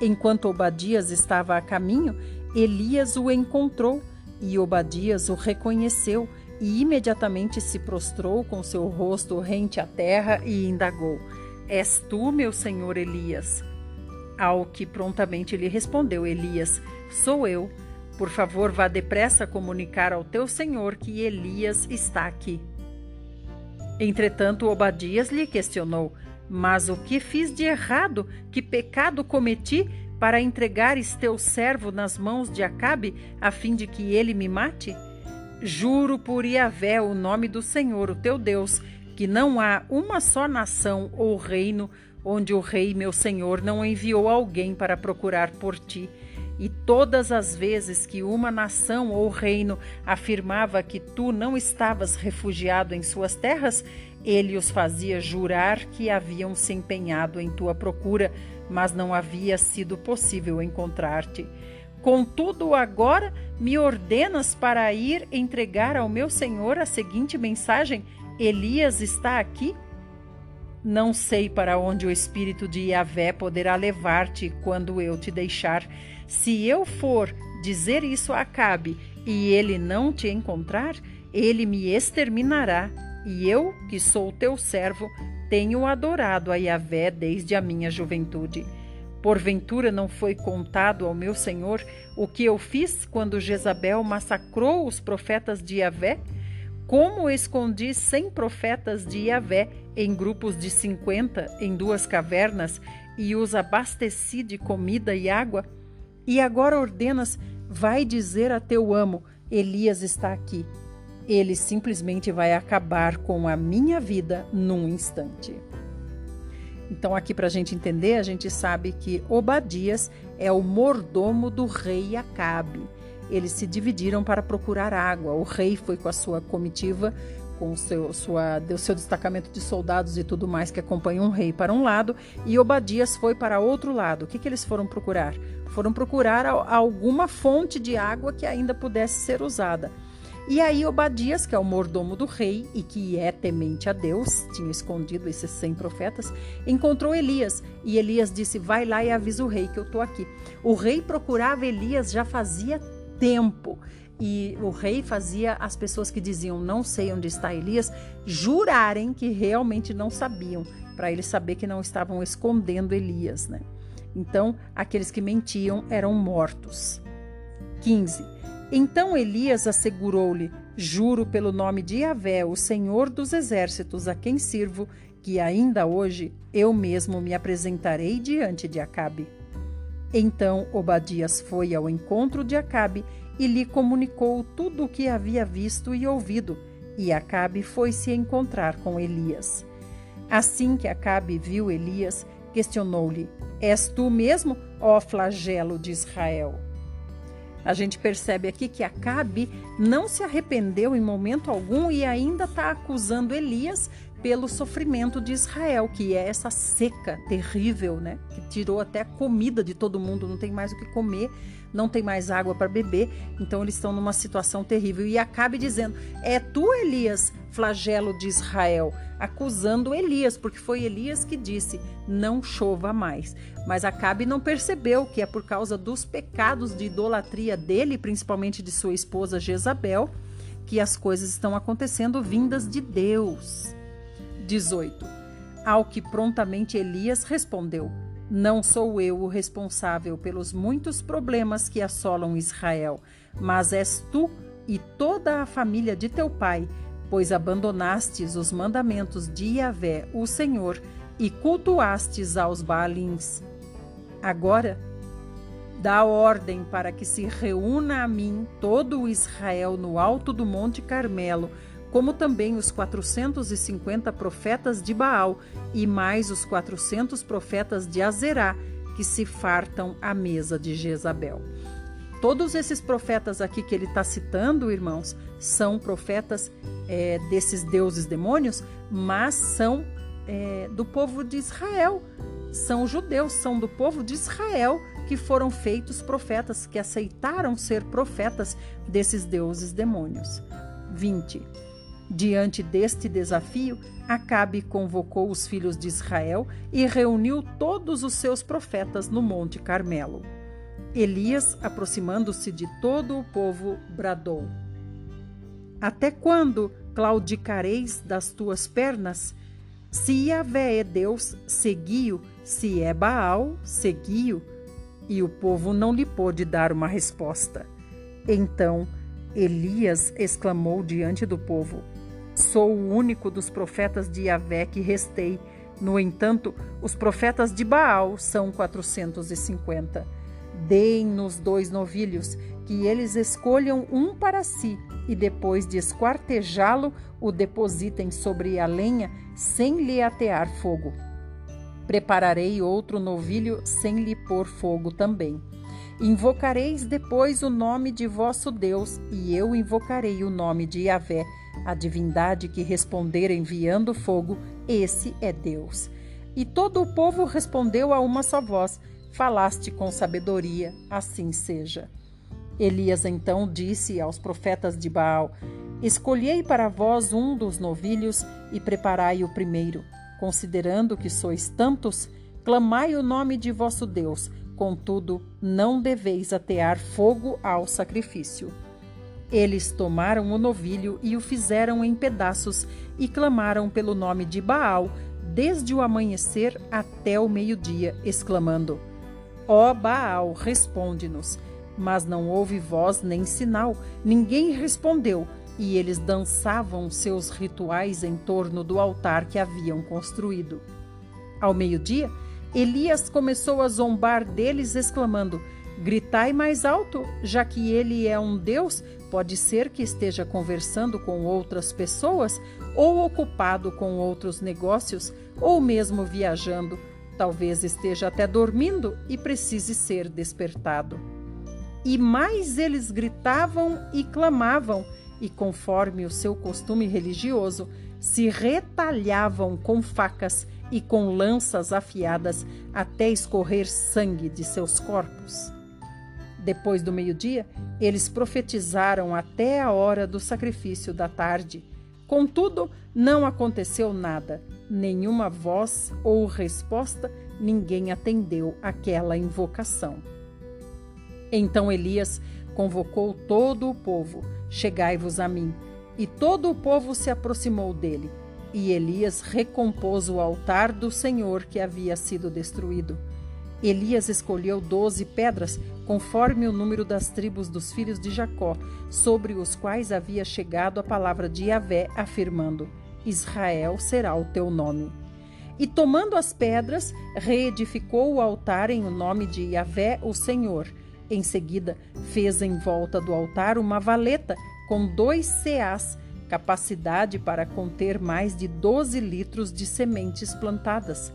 Enquanto Obadias estava a caminho, Elias o encontrou e Obadias o reconheceu e imediatamente se prostrou com seu rosto rente à terra e indagou: És tu, meu senhor Elias? Ao que prontamente lhe respondeu Elias: Sou eu. Por favor, vá depressa comunicar ao teu senhor que Elias está aqui. Entretanto, Obadias lhe questionou: Mas o que fiz de errado? Que pecado cometi para entregares teu servo nas mãos de Acabe, a fim de que ele me mate? Juro por Iavé, o nome do Senhor, o teu Deus, que não há uma só nação ou reino onde o rei, meu senhor, não enviou alguém para procurar por ti. E todas as vezes que uma nação ou reino afirmava que tu não estavas refugiado em suas terras, ele os fazia jurar que haviam se empenhado em tua procura, mas não havia sido possível encontrar-te. Contudo, agora me ordenas para ir entregar ao meu senhor a seguinte mensagem: Elias está aqui? Não sei para onde o espírito de Yahvé poderá levar-te quando eu te deixar. Se eu for dizer isso a Acabe e ele não te encontrar, ele me exterminará. E eu, que sou teu servo, tenho adorado a Yahvé desde a minha juventude. Porventura não foi contado ao meu senhor o que eu fiz quando Jezabel massacrou os profetas de Yahvé? Como escondi cem profetas de Yahvé em grupos de cinquenta em duas cavernas e os abasteci de comida e água? E agora ordenas, vai dizer a teu amo, Elias está aqui. Ele simplesmente vai acabar com a minha vida num instante. Então, aqui para a gente entender, a gente sabe que Obadias é o mordomo do rei Acabe. Eles se dividiram para procurar água. O rei foi com a sua comitiva, com o seu, sua, seu destacamento de soldados e tudo mais que acompanham um rei para um lado, e Obadias foi para outro lado. O que, que eles foram procurar? Foram procurar alguma fonte de água que ainda pudesse ser usada. E aí Obadias, que é o mordomo do rei e que é temente a Deus, tinha escondido esses 100 profetas, encontrou Elias. E Elias disse: Vai lá e avisa o rei que eu estou aqui. O rei procurava Elias já fazia tempo. E o rei fazia as pessoas que diziam não sei onde está Elias jurarem que realmente não sabiam, para ele saber que não estavam escondendo Elias, né? Então, aqueles que mentiam eram mortos. 15. Então Elias assegurou-lhe: Juro pelo nome de Yahvé, o Senhor dos exércitos, a quem sirvo, que ainda hoje eu mesmo me apresentarei diante de Acabe. Então Obadias foi ao encontro de Acabe e lhe comunicou tudo o que havia visto e ouvido, e Acabe foi se encontrar com Elias. Assim que Acabe viu Elias, questionou-lhe: És tu mesmo, ó flagelo de Israel? A gente percebe aqui que Acabe não se arrependeu em momento algum e ainda está acusando Elias pelo sofrimento de Israel, que é essa seca terrível, né? Que tirou até a comida de todo mundo, não tem mais o que comer, não tem mais água para beber, então eles estão numa situação terrível. E Acabe dizendo: É tu, Elias, flagelo de Israel, acusando Elias, porque foi Elias que disse: Não chova mais. Mas Acabe não percebeu que é por causa dos pecados de idolatria dele, principalmente de sua esposa Jezabel, que as coisas estão acontecendo vindas de Deus. 18. Ao que prontamente Elias respondeu: Não sou eu o responsável pelos muitos problemas que assolam Israel, mas és tu e toda a família de teu pai, pois abandonastes os mandamentos de Yahvé, o Senhor, e cultuastes aos Baalins. Agora, Dá ordem para que se reúna a mim todo o Israel no alto do Monte Carmelo, como também os 450 profetas de Baal e mais os 400 profetas de Azerá, que se fartam à mesa de Jezabel. Todos esses profetas aqui que ele está citando, irmãos, são profetas é, desses deuses demônios, mas são é, do povo de Israel. São judeus, são do povo de Israel que foram feitos profetas, que aceitaram ser profetas desses deuses demônios. 20. Diante deste desafio, Acabe convocou os filhos de Israel e reuniu todos os seus profetas no Monte Carmelo. Elias, aproximando-se de todo o povo, bradou: Até quando claudicareis das tuas pernas? Se Yahvé é Deus, segui-o, se é Baal, segui-o. E o povo não lhe pôde dar uma resposta. Então Elias exclamou diante do povo: Sou o único dos profetas de Yahvé que restei. No entanto, os profetas de Baal são 450. Deem-nos dois novilhos, que eles escolham um para si, e depois de esquartejá-lo, o depositem sobre a lenha, sem lhe atear fogo. Prepararei outro novilho sem lhe pôr fogo também. Invocareis depois o nome de vosso Deus, e eu invocarei o nome de Yahvé, a divindade que responder enviando fogo, esse é Deus. E todo o povo respondeu a uma só voz: Falaste com sabedoria, assim seja. Elias então disse aos profetas de Baal: Escolhei para vós um dos novilhos e preparai o primeiro. Considerando que sois tantos, clamai o nome de vosso Deus, contudo, não deveis atear fogo ao sacrifício. Eles tomaram o novilho e o fizeram em pedaços e clamaram pelo nome de Baal desde o amanhecer até o meio-dia, exclamando: Ó Baal, responde-nos. Mas não houve voz nem sinal, ninguém respondeu, e eles dançavam seus rituais em torno do altar que haviam construído. Ao meio-dia, Elias começou a zombar deles, exclamando: Gritai mais alto, já que ele é um Deus, pode ser que esteja conversando com outras pessoas, ou ocupado com outros negócios, ou mesmo viajando. Talvez esteja até dormindo e precise ser despertado. E mais eles gritavam e clamavam, e conforme o seu costume religioso, se retalhavam com facas e com lanças afiadas até escorrer sangue de seus corpos. Depois do meio-dia, eles profetizaram até a hora do sacrifício da tarde. Contudo, não aconteceu nada, nenhuma voz ou resposta, ninguém atendeu aquela invocação. Então Elias convocou todo o povo: Chegai-vos a mim. E todo o povo se aproximou dele. E Elias recompôs o altar do Senhor que havia sido destruído. Elias escolheu doze pedras, conforme o número das tribos dos filhos de Jacó, sobre os quais havia chegado a palavra de Yahvé, afirmando: Israel será o teu nome. E tomando as pedras, reedificou o altar em o nome de Yahvé, o Senhor. Em seguida, fez em volta do altar uma valeta com dois ceás, capacidade para conter mais de doze litros de sementes plantadas.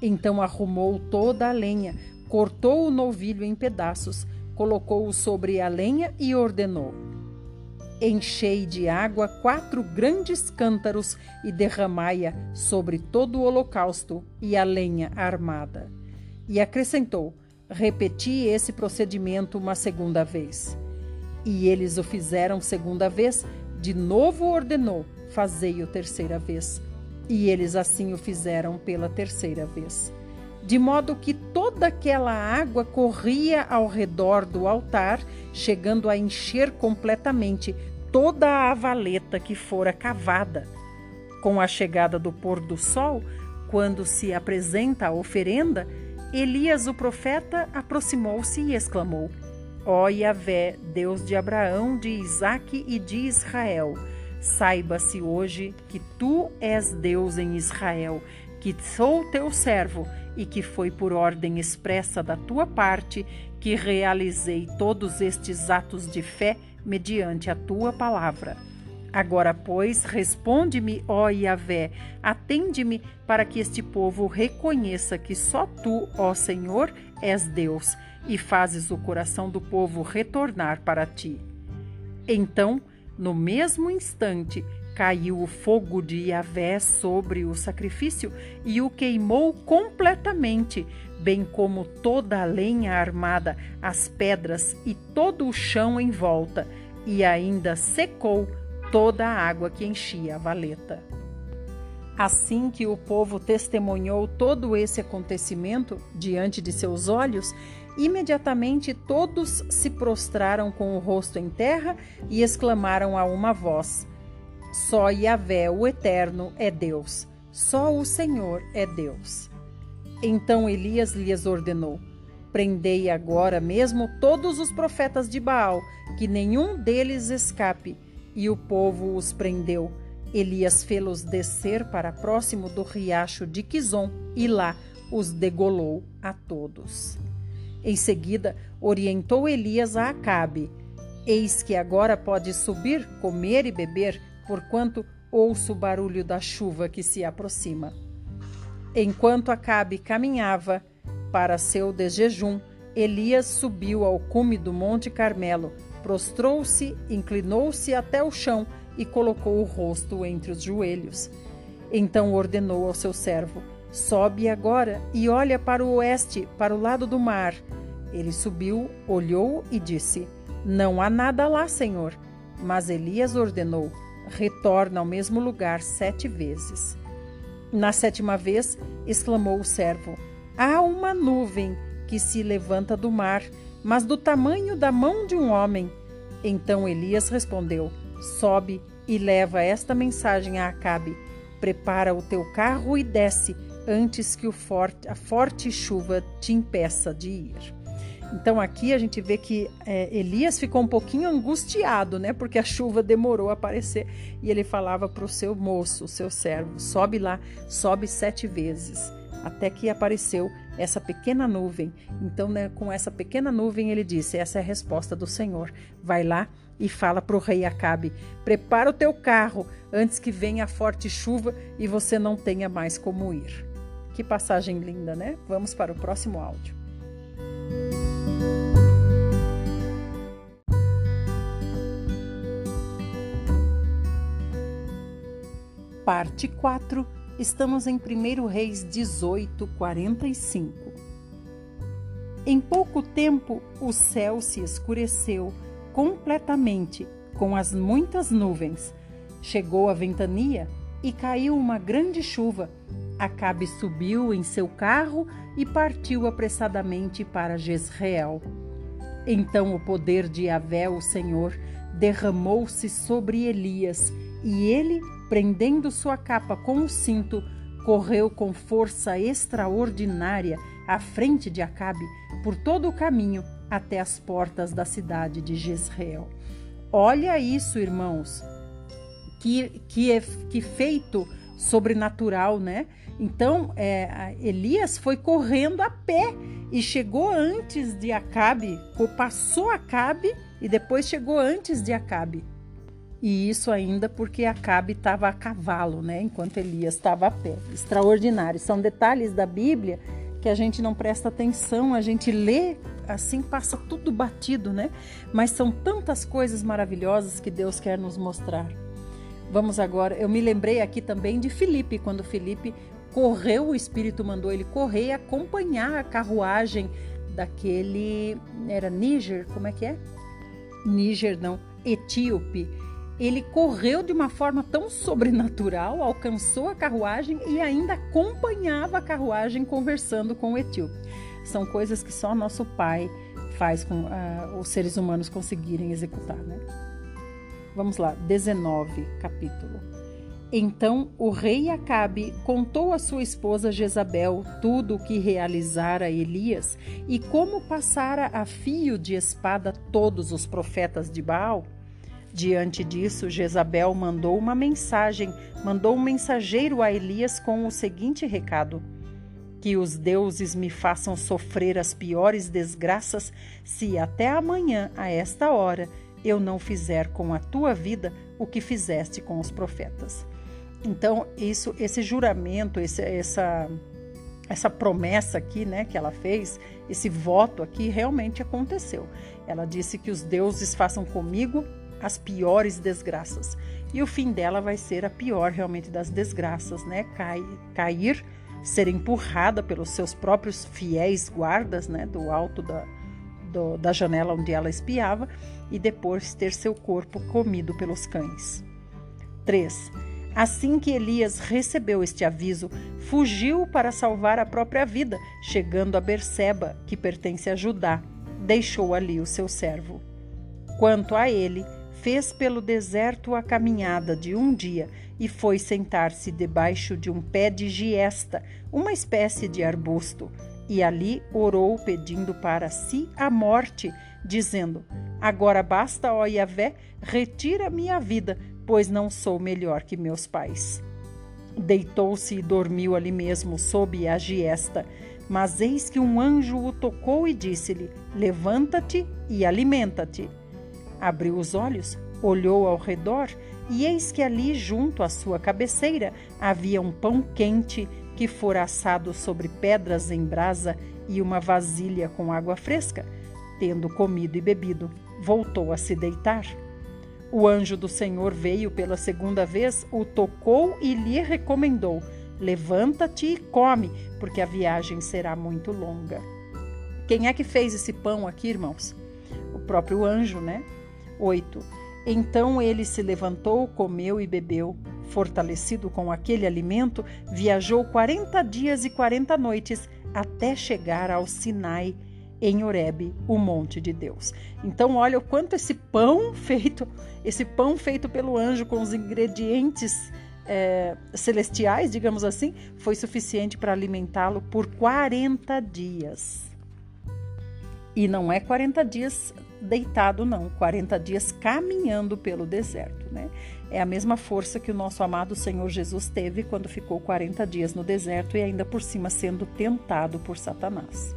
Então arrumou toda a lenha, cortou o novilho em pedaços, colocou-o sobre a lenha e ordenou: Enchei de água quatro grandes cântaros e derramai-a sobre todo o holocausto e a lenha armada. E acrescentou: Repeti esse procedimento uma segunda vez. E eles o fizeram segunda vez, de novo ordenou: Fazei-o terceira vez. E eles assim o fizeram pela terceira vez. De modo que toda aquela água corria ao redor do altar, chegando a encher completamente toda a valeta que fora cavada. Com a chegada do pôr do sol, quando se apresenta a oferenda, Elias o profeta aproximou-se e exclamou: Ó Yahvé, Deus de Abraão, de Isaque e de Israel, Saiba-se hoje que tu és Deus em Israel, que sou teu servo e que foi por ordem expressa da tua parte que realizei todos estes atos de fé mediante a tua palavra. Agora, pois, responde-me, ó Yahvé, atende-me para que este povo reconheça que só tu, ó Senhor, és Deus e fazes o coração do povo retornar para ti. Então, no mesmo instante, caiu o fogo de Yahvé sobre o sacrifício e o queimou completamente, bem como toda a lenha armada, as pedras e todo o chão em volta, e ainda secou toda a água que enchia a valeta. Assim que o povo testemunhou todo esse acontecimento diante de seus olhos, imediatamente todos se prostraram com o rosto em terra e exclamaram a uma voz: Só Yahvé, o Eterno, é Deus. Só o Senhor é Deus. Então Elias lhes ordenou: Prendei agora mesmo todos os profetas de Baal, que nenhum deles escape. E o povo os prendeu Elias fê-los descer para próximo do riacho de Quizon e lá os degolou a todos. Em seguida, orientou Elias a Acabe: Eis que agora pode subir, comer e beber, porquanto ouço o barulho da chuva que se aproxima. Enquanto Acabe caminhava para seu desjejum, Elias subiu ao cume do Monte Carmelo, prostrou-se, inclinou-se até o chão e colocou o rosto entre os joelhos. Então ordenou ao seu servo: Sobe agora e olha para o oeste, para o lado do mar. Ele subiu, olhou e disse: Não há nada lá, senhor. Mas Elias ordenou: Retorna ao mesmo lugar sete vezes. Na sétima vez, exclamou o servo: Há uma nuvem que se levanta do mar, mas do tamanho da mão de um homem. Então Elias respondeu: Sobe e leva esta mensagem a Acabe: Prepara o teu carro e desce antes que forte, a forte chuva te impeça de ir. Então aqui a gente vê que é, Elias ficou um pouquinho angustiado, né? Porque a chuva demorou a aparecer e ele falava para o seu moço, o seu servo: sobe lá, sobe sete vezes, até que apareceu essa pequena nuvem. Então, né, com essa pequena nuvem, ele disse: Essa é a resposta do Senhor. Vai lá e fala para o rei Acabe: Prepara o teu carro antes que venha a forte chuva e você não tenha mais como ir. Que passagem linda, né? Vamos para o próximo áudio. Parte 4 Estamos em 1 Reis 18, 45. Em pouco tempo o céu se escureceu completamente com as muitas nuvens. Chegou a ventania e caiu uma grande chuva. Acabe subiu em seu carro e partiu apressadamente para Jezreel. Então o poder de Avé, o Senhor, derramou-se sobre Elias, e ele prendendo sua capa com o cinto, correu com força extraordinária à frente de Acabe por todo o caminho até as portas da cidade de Jezreel. Olha isso, irmãos, que, que, que feito sobrenatural, né? Então, é, Elias foi correndo a pé e chegou antes de Acabe, passou Acabe e depois chegou antes de Acabe. E isso ainda porque Acabe estava a cavalo, né? Enquanto Elias estava a pé. Extraordinário. São detalhes da Bíblia que a gente não presta atenção, a gente lê assim, passa tudo batido, né? Mas são tantas coisas maravilhosas que Deus quer nos mostrar. Vamos agora, eu me lembrei aqui também de Felipe, quando Felipe correu, o Espírito mandou ele correr e acompanhar a carruagem daquele. Era Níger? Como é que é? Níger, não, etíope ele correu de uma forma tão sobrenatural, alcançou a carruagem e ainda acompanhava a carruagem conversando com o etíope. São coisas que só nosso Pai faz com uh, os seres humanos conseguirem executar, né? Vamos lá, 19 capítulo. Então o rei Acabe contou à sua esposa Jezabel tudo o que realizara Elias e como passara a fio de espada todos os profetas de Baal. Diante disso, Jezabel mandou uma mensagem, mandou um mensageiro a Elias com o seguinte recado: que os deuses me façam sofrer as piores desgraças, se até amanhã, a esta hora, eu não fizer com a tua vida o que fizeste com os profetas. Então, isso, esse juramento, esse, essa, essa promessa aqui, né, que ela fez, esse voto aqui realmente aconteceu. Ela disse que os deuses façam comigo as piores desgraças. E o fim dela vai ser a pior realmente das desgraças, né? Cair, cair ser empurrada pelos seus próprios fiéis guardas, né, do alto da, do, da janela onde ela espiava, e depois ter seu corpo comido pelos cães. 3. Assim que Elias recebeu este aviso, fugiu para salvar a própria vida, chegando a Berseba, que pertence a Judá. Deixou ali o seu servo. Quanto a ele, fez pelo deserto a caminhada de um dia e foi sentar-se debaixo de um pé de giesta, uma espécie de arbusto, e ali orou pedindo para si a morte, dizendo: Agora basta, ó Yahvé, retira minha vida, pois não sou melhor que meus pais. Deitou-se e dormiu ali mesmo, sob a giesta. Mas eis que um anjo o tocou e disse-lhe: Levanta-te e alimenta-te. Abriu os olhos, olhou ao redor e eis que ali, junto à sua cabeceira, havia um pão quente que fora assado sobre pedras em brasa e uma vasilha com água fresca. Tendo comido e bebido, voltou a se deitar. O anjo do Senhor veio pela segunda vez, o tocou e lhe recomendou: Levanta-te e come, porque a viagem será muito longa. Quem é que fez esse pão aqui, irmãos? O próprio anjo, né? 8. Então ele se levantou, comeu e bebeu. Fortalecido com aquele alimento, viajou quarenta dias e quarenta noites até chegar ao Sinai, em Horebe, o monte de Deus. Então, olha o quanto esse pão feito, esse pão feito pelo anjo com os ingredientes é, celestiais, digamos assim, foi suficiente para alimentá-lo por 40 dias. E não é 40 dias deitado, não, 40 dias caminhando pelo deserto, né? É a mesma força que o nosso amado Senhor Jesus teve quando ficou 40 dias no deserto e ainda por cima sendo tentado por Satanás.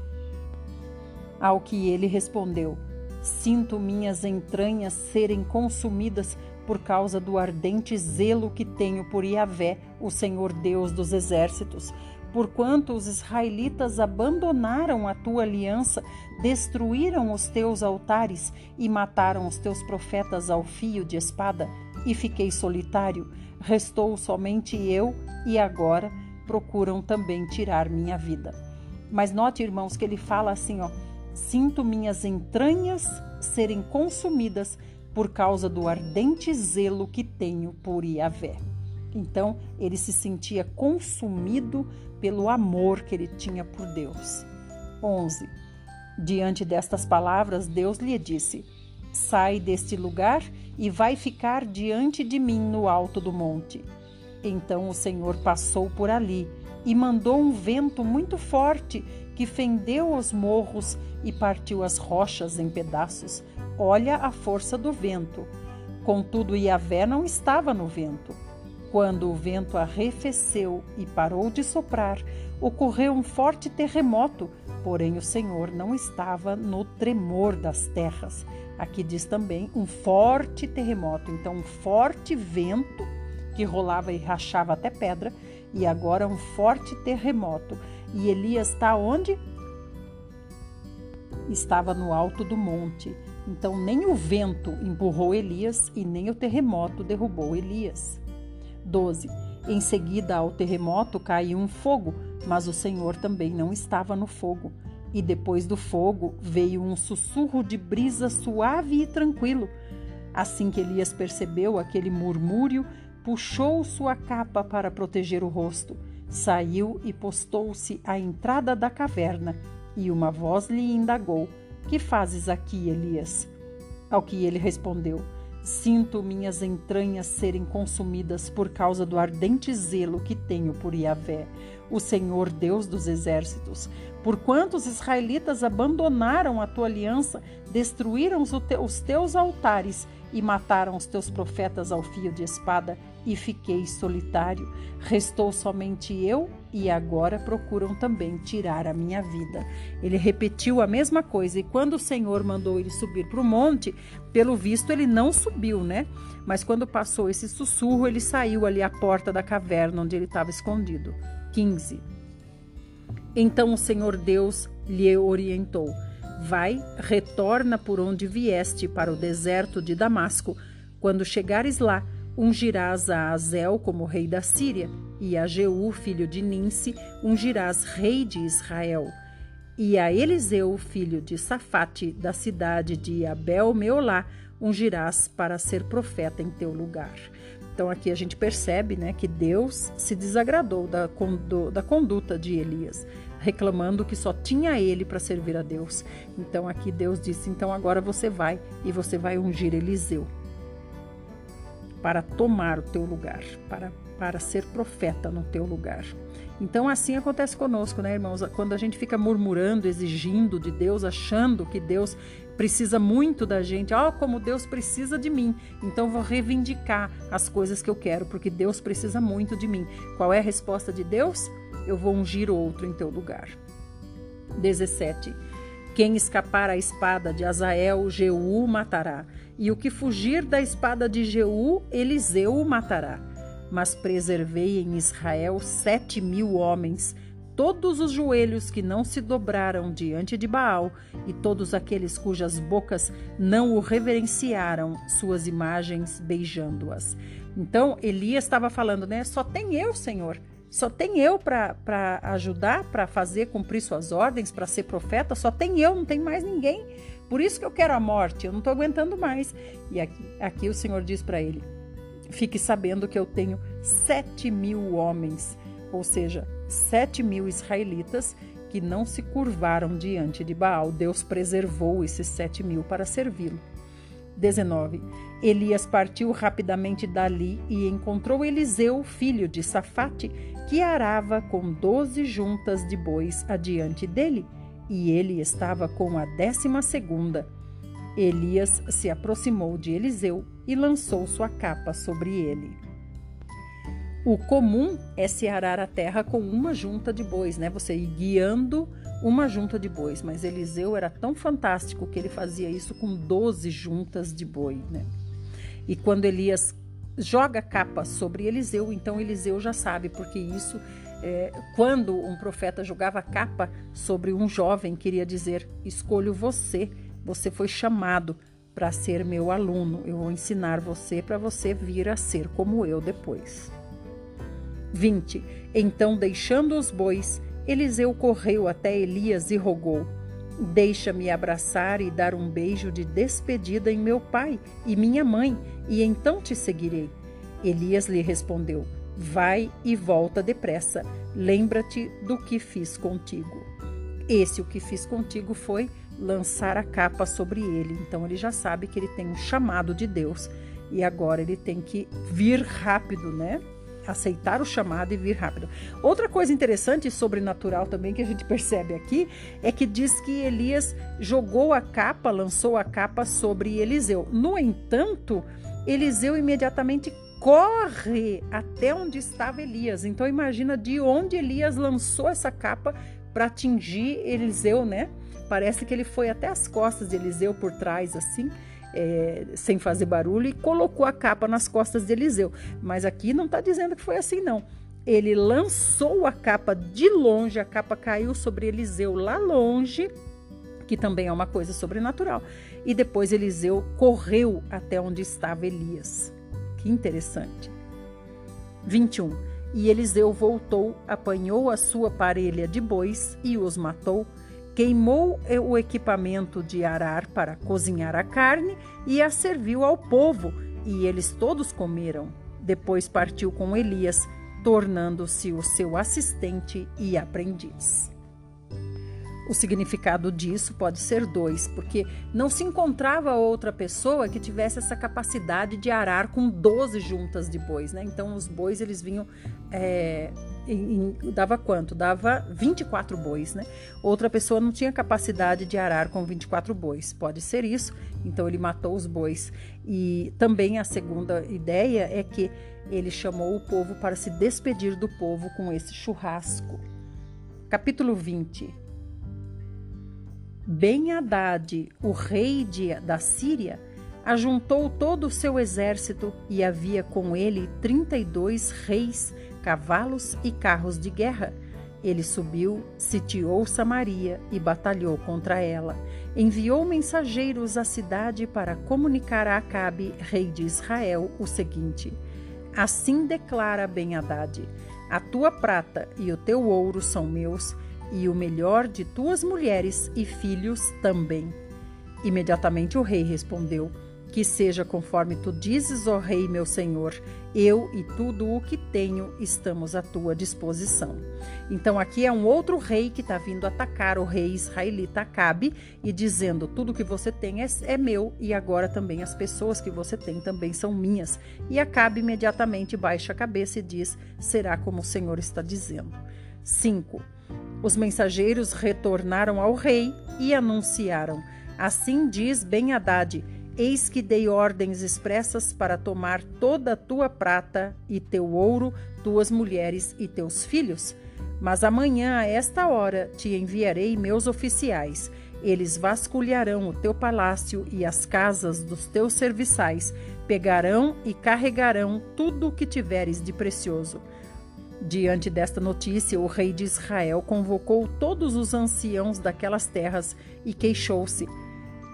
Ao que ele respondeu: Sinto minhas entranhas serem consumidas por causa do ardente zelo que tenho por Yahvé, o Senhor Deus dos exércitos, Porquanto os israelitas abandonaram a tua aliança, destruíram os teus altares e mataram os teus profetas ao fio de espada, e fiquei solitário, restou somente eu, e agora procuram também tirar minha vida. Mas note, irmãos, que ele fala assim, ó: Sinto minhas entranhas serem consumidas por causa do ardente zelo que tenho por Iavé. Então, ele se sentia consumido pelo amor que ele tinha por Deus. 11. Diante destas palavras, Deus lhe disse: Sai deste lugar e vai ficar diante de mim no alto do monte. Então o Senhor passou por ali e mandou um vento muito forte que fendeu os morros e partiu as rochas em pedaços. Olha a força do vento. Contudo, Yahvé não estava no vento. Quando o vento arrefeceu e parou de soprar, ocorreu um forte terremoto, porém o Senhor não estava no tremor das terras. Aqui diz também um forte terremoto, então um forte vento que rolava e rachava até pedra, e agora um forte terremoto. E Elias está onde? Estava no alto do monte. Então nem o vento empurrou Elias e nem o terremoto derrubou Elias. 12. Em seguida ao terremoto caiu um fogo, mas o Senhor também não estava no fogo. E depois do fogo veio um sussurro de brisa suave e tranquilo. Assim que Elias percebeu aquele murmúrio, puxou sua capa para proteger o rosto, saiu e postou-se à entrada da caverna. E uma voz lhe indagou: Que fazes aqui, Elias? Ao que ele respondeu: Sinto minhas entranhas serem consumidas por causa do ardente zelo que tenho por Yahvé, o Senhor Deus dos exércitos. Porquanto os israelitas abandonaram a tua aliança, destruíram os teus altares e mataram os teus profetas ao fio de espada, e fiquei solitário. Restou somente eu e agora procuram também tirar a minha vida. Ele repetiu a mesma coisa e quando o Senhor mandou ele subir para o monte, pelo visto ele não subiu, né? Mas quando passou esse sussurro, ele saiu ali à porta da caverna onde ele estava escondido. 15. Então o Senhor Deus lhe orientou: Vai, retorna por onde vieste para o deserto de Damasco. Quando chegares lá, ungirás a Azel como rei da Síria, e a Jeú, filho de Ninse, ungirás rei de Israel. E a Eliseu, filho de Safate, da cidade de Abel Meolá, ungirás para ser profeta em teu lugar. Então aqui a gente percebe né, que Deus se desagradou da, da conduta de Elias, reclamando que só tinha ele para servir a Deus. Então aqui Deus disse: então agora você vai e você vai ungir Eliseu para tomar o teu lugar, para, para ser profeta no teu lugar. Então assim acontece conosco, né, irmãos? Quando a gente fica murmurando, exigindo de Deus, achando que Deus precisa muito da gente, ó, oh, como Deus precisa de mim, então vou reivindicar as coisas que eu quero, porque Deus precisa muito de mim. Qual é a resposta de Deus? Eu vou ungir outro em teu lugar. 17. Quem escapar à espada de Azael, Jeú matará e o que fugir da espada de Jeú, Eliseu o matará. Mas preservei em Israel sete mil homens, todos os joelhos que não se dobraram diante de Baal, e todos aqueles cujas bocas não o reverenciaram, suas imagens beijando-as. Então Elias estava falando, né? Só tem eu, Senhor. Só tem eu para ajudar, para fazer cumprir suas ordens, para ser profeta. Só tem eu, não tem mais ninguém. Por isso que eu quero a morte, eu não estou aguentando mais. E aqui, aqui o Senhor diz para ele: fique sabendo que eu tenho sete mil homens, ou seja, sete mil israelitas que não se curvaram diante de Baal. Deus preservou esses sete mil para servi-lo. 19. Elias partiu rapidamente dali e encontrou Eliseu, filho de Safate, que arava com doze juntas de bois adiante dele e ele estava com a décima segunda. Elias se aproximou de Eliseu e lançou sua capa sobre ele. O comum é se arar a terra com uma junta de bois, né? Você ir guiando uma junta de bois, mas Eliseu era tão fantástico que ele fazia isso com 12 juntas de boi, né? E quando Elias joga a capa sobre Eliseu, então Eliseu já sabe, porque isso é, quando um profeta jogava capa sobre um jovem, queria dizer: escolho você, você foi chamado para ser meu aluno, eu vou ensinar você para você vir a ser como eu depois. 20. Então, deixando os bois, Eliseu correu até Elias e rogou: Deixa-me abraçar e dar um beijo de despedida em meu pai e minha mãe, e então te seguirei. Elias lhe respondeu: Vai e volta depressa. Lembra-te do que fiz contigo. Esse o que fiz contigo foi lançar a capa sobre ele. Então ele já sabe que ele tem um chamado de Deus e agora ele tem que vir rápido, né? Aceitar o chamado e vir rápido. Outra coisa interessante e sobrenatural também que a gente percebe aqui é que diz que Elias jogou a capa, lançou a capa sobre Eliseu. No entanto, Eliseu imediatamente corre até onde estava Elias. Então imagina de onde Elias lançou essa capa para atingir Eliseu, né? Parece que ele foi até as costas de Eliseu por trás, assim, é, sem fazer barulho, e colocou a capa nas costas de Eliseu. Mas aqui não está dizendo que foi assim, não. Ele lançou a capa de longe, a capa caiu sobre Eliseu lá longe, que também é uma coisa sobrenatural. E depois Eliseu correu até onde estava Elias. Que interessante. 21. E Eliseu voltou, apanhou a sua parelha de bois e os matou, queimou o equipamento de arar para cozinhar a carne e a serviu ao povo, e eles todos comeram. Depois partiu com Elias, tornando-se o seu assistente e aprendiz. O significado disso pode ser dois, porque não se encontrava outra pessoa que tivesse essa capacidade de arar com 12 juntas de bois, né? Então os bois eles vinham é, em, em, dava quanto? Dava 24 bois, né? Outra pessoa não tinha capacidade de arar com 24 bois. Pode ser isso. Então ele matou os bois. E também a segunda ideia é que ele chamou o povo para se despedir do povo com esse churrasco. Capítulo 20 ben Haddad, o rei de, da Síria, ajuntou todo o seu exército e havia com ele trinta e dois reis, cavalos e carros de guerra. Ele subiu, sitiou Samaria e batalhou contra ela. Enviou mensageiros à cidade para comunicar a Acabe, rei de Israel, o seguinte: Assim declara ben Haddad: A tua prata e o teu ouro são meus e o melhor de tuas mulheres e filhos também. Imediatamente o rei respondeu: Que seja conforme tu dizes, ó rei, meu senhor, eu e tudo o que tenho estamos à tua disposição. Então aqui é um outro rei que está vindo atacar o rei israelita Acabe e dizendo: Tudo que você tem é, é meu e agora também as pessoas que você tem também são minhas. E Acabe imediatamente baixa a cabeça e diz: Será como o Senhor está dizendo. 5. Os mensageiros retornaram ao rei e anunciaram: Assim diz ben Haddad: Eis que dei ordens expressas para tomar toda a tua prata e teu ouro, tuas mulheres e teus filhos. Mas amanhã, a esta hora, te enviarei meus oficiais. Eles vasculharão o teu palácio e as casas dos teus serviçais, pegarão e carregarão tudo o que tiveres de precioso. Diante desta notícia, o rei de Israel convocou todos os anciãos daquelas terras e queixou-se: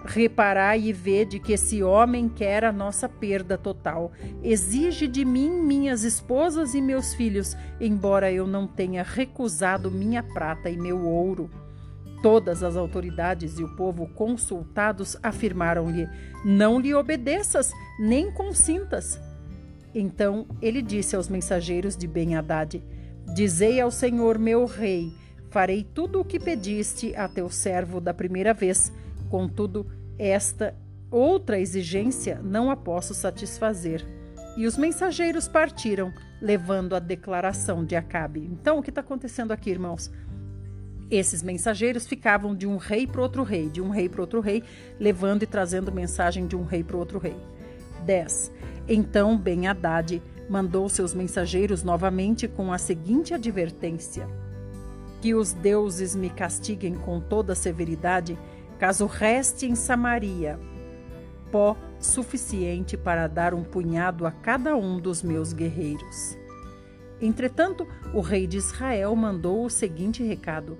Reparai e vede que esse homem quer a nossa perda total. Exige de mim minhas esposas e meus filhos, embora eu não tenha recusado minha prata e meu ouro. Todas as autoridades e o povo consultados afirmaram-lhe: Não lhe obedeças, nem consintas. Então ele disse aos mensageiros de Ben-Hadad: Dizei ao Senhor meu rei: Farei tudo o que pediste a teu servo da primeira vez. Contudo, esta outra exigência não a posso satisfazer. E os mensageiros partiram, levando a declaração de Acabe. Então, o que está acontecendo aqui, irmãos? Esses mensageiros ficavam de um rei para outro rei, de um rei para outro rei, levando e trazendo mensagem de um rei para outro rei. 10. Então ben Haddad mandou seus mensageiros novamente com a seguinte advertência: Que os deuses me castiguem com toda severidade, caso reste em Samaria pó suficiente para dar um punhado a cada um dos meus guerreiros. Entretanto, o rei de Israel mandou o seguinte recado: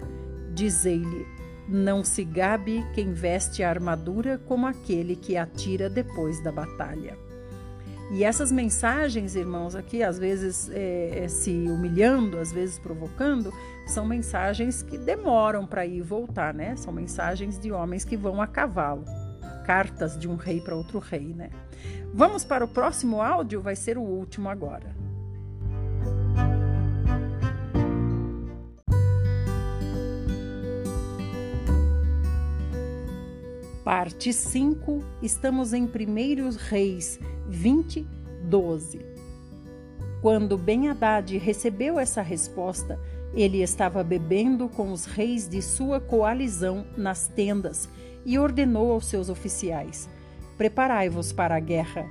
Dizei-lhe: Não se gabe quem veste a armadura como aquele que atira depois da batalha. E essas mensagens, irmãos, aqui, às vezes é, é, se humilhando, às vezes provocando, são mensagens que demoram para ir e voltar, né? São mensagens de homens que vão a cavalo. Cartas de um rei para outro rei, né? Vamos para o próximo áudio, vai ser o último agora. Parte 5, estamos em 1 Reis 20, 12. Quando ben Haddad recebeu essa resposta, ele estava bebendo com os reis de sua coalizão nas tendas e ordenou aos seus oficiais: Preparai-vos para a guerra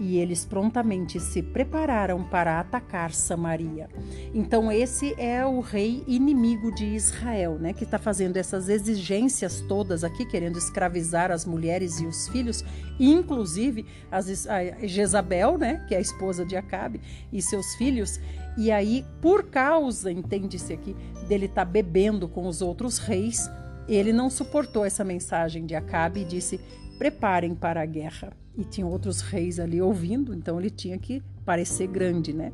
e eles prontamente se prepararam para atacar Samaria. Então esse é o rei inimigo de Israel, né, que está fazendo essas exigências todas aqui, querendo escravizar as mulheres e os filhos, inclusive as, a Jezabel, né, que é a esposa de Acabe, e seus filhos. E aí, por causa, entende-se aqui, dele estar tá bebendo com os outros reis, ele não suportou essa mensagem de Acabe e disse: preparem para a guerra e tinha outros reis ali ouvindo, então ele tinha que parecer grande, né?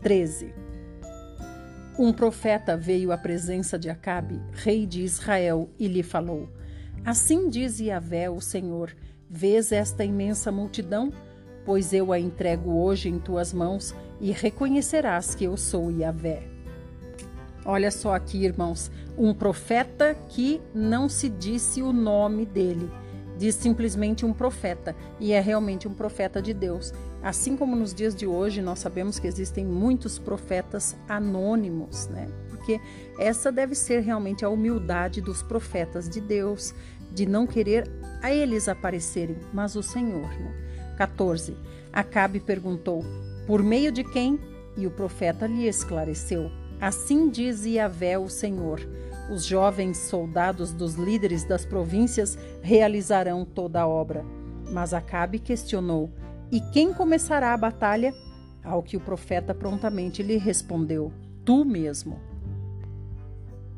13. Um profeta veio à presença de Acabe, rei de Israel, e lhe falou: Assim diz Yahvé, o Senhor: Vês esta imensa multidão? Pois eu a entrego hoje em tuas mãos e reconhecerás que eu sou Yahvé. Olha só aqui, irmãos, um profeta que não se disse o nome dele, diz simplesmente um profeta, e é realmente um profeta de Deus. Assim como nos dias de hoje nós sabemos que existem muitos profetas anônimos, né? Porque essa deve ser realmente a humildade dos profetas de Deus, de não querer a eles aparecerem, mas o Senhor, né? 14. Acabe perguntou: Por meio de quem? E o profeta lhe esclareceu: Assim diz Yahvé o Senhor: os jovens soldados dos líderes das províncias realizarão toda a obra. Mas Acabe questionou: E quem começará a batalha? Ao que o profeta prontamente lhe respondeu: Tu mesmo.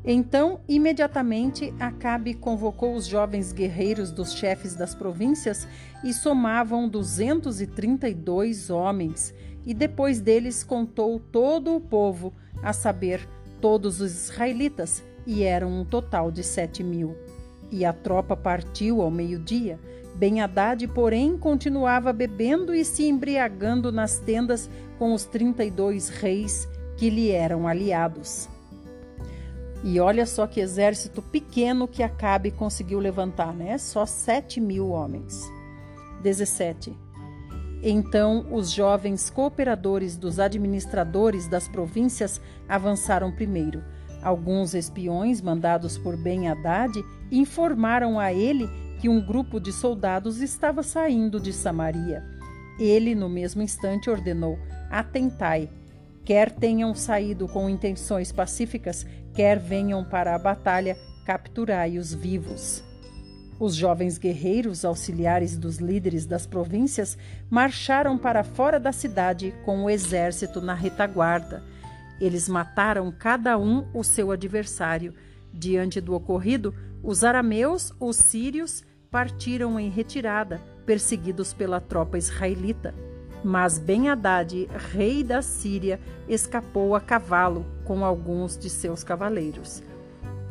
Então, imediatamente, Acabe convocou os jovens guerreiros dos chefes das províncias e somavam 232 homens, e depois deles contou todo o povo, a saber, todos os israelitas, e eram um total de sete mil. E a tropa partiu ao meio-dia. Ben Haddad, porém, continuava bebendo e se embriagando nas tendas com os trinta e dois reis que lhe eram aliados. E olha só que exército pequeno que Acabe conseguiu levantar, né? Só sete mil homens. 17. Então, os jovens cooperadores dos administradores das províncias avançaram primeiro. Alguns espiões mandados por Ben Haddad informaram a ele que um grupo de soldados estava saindo de Samaria. Ele, no mesmo instante, ordenou: Atentai, quer tenham saído com intenções pacíficas, quer venham para a batalha, capturai-os vivos. Os jovens guerreiros, auxiliares dos líderes das províncias, marcharam para fora da cidade com o exército na retaguarda. Eles mataram cada um o seu adversário. Diante do ocorrido, os arameus, os sírios, partiram em retirada, perseguidos pela tropa israelita. Mas Ben Haddad, rei da Síria, escapou a cavalo com alguns de seus cavaleiros.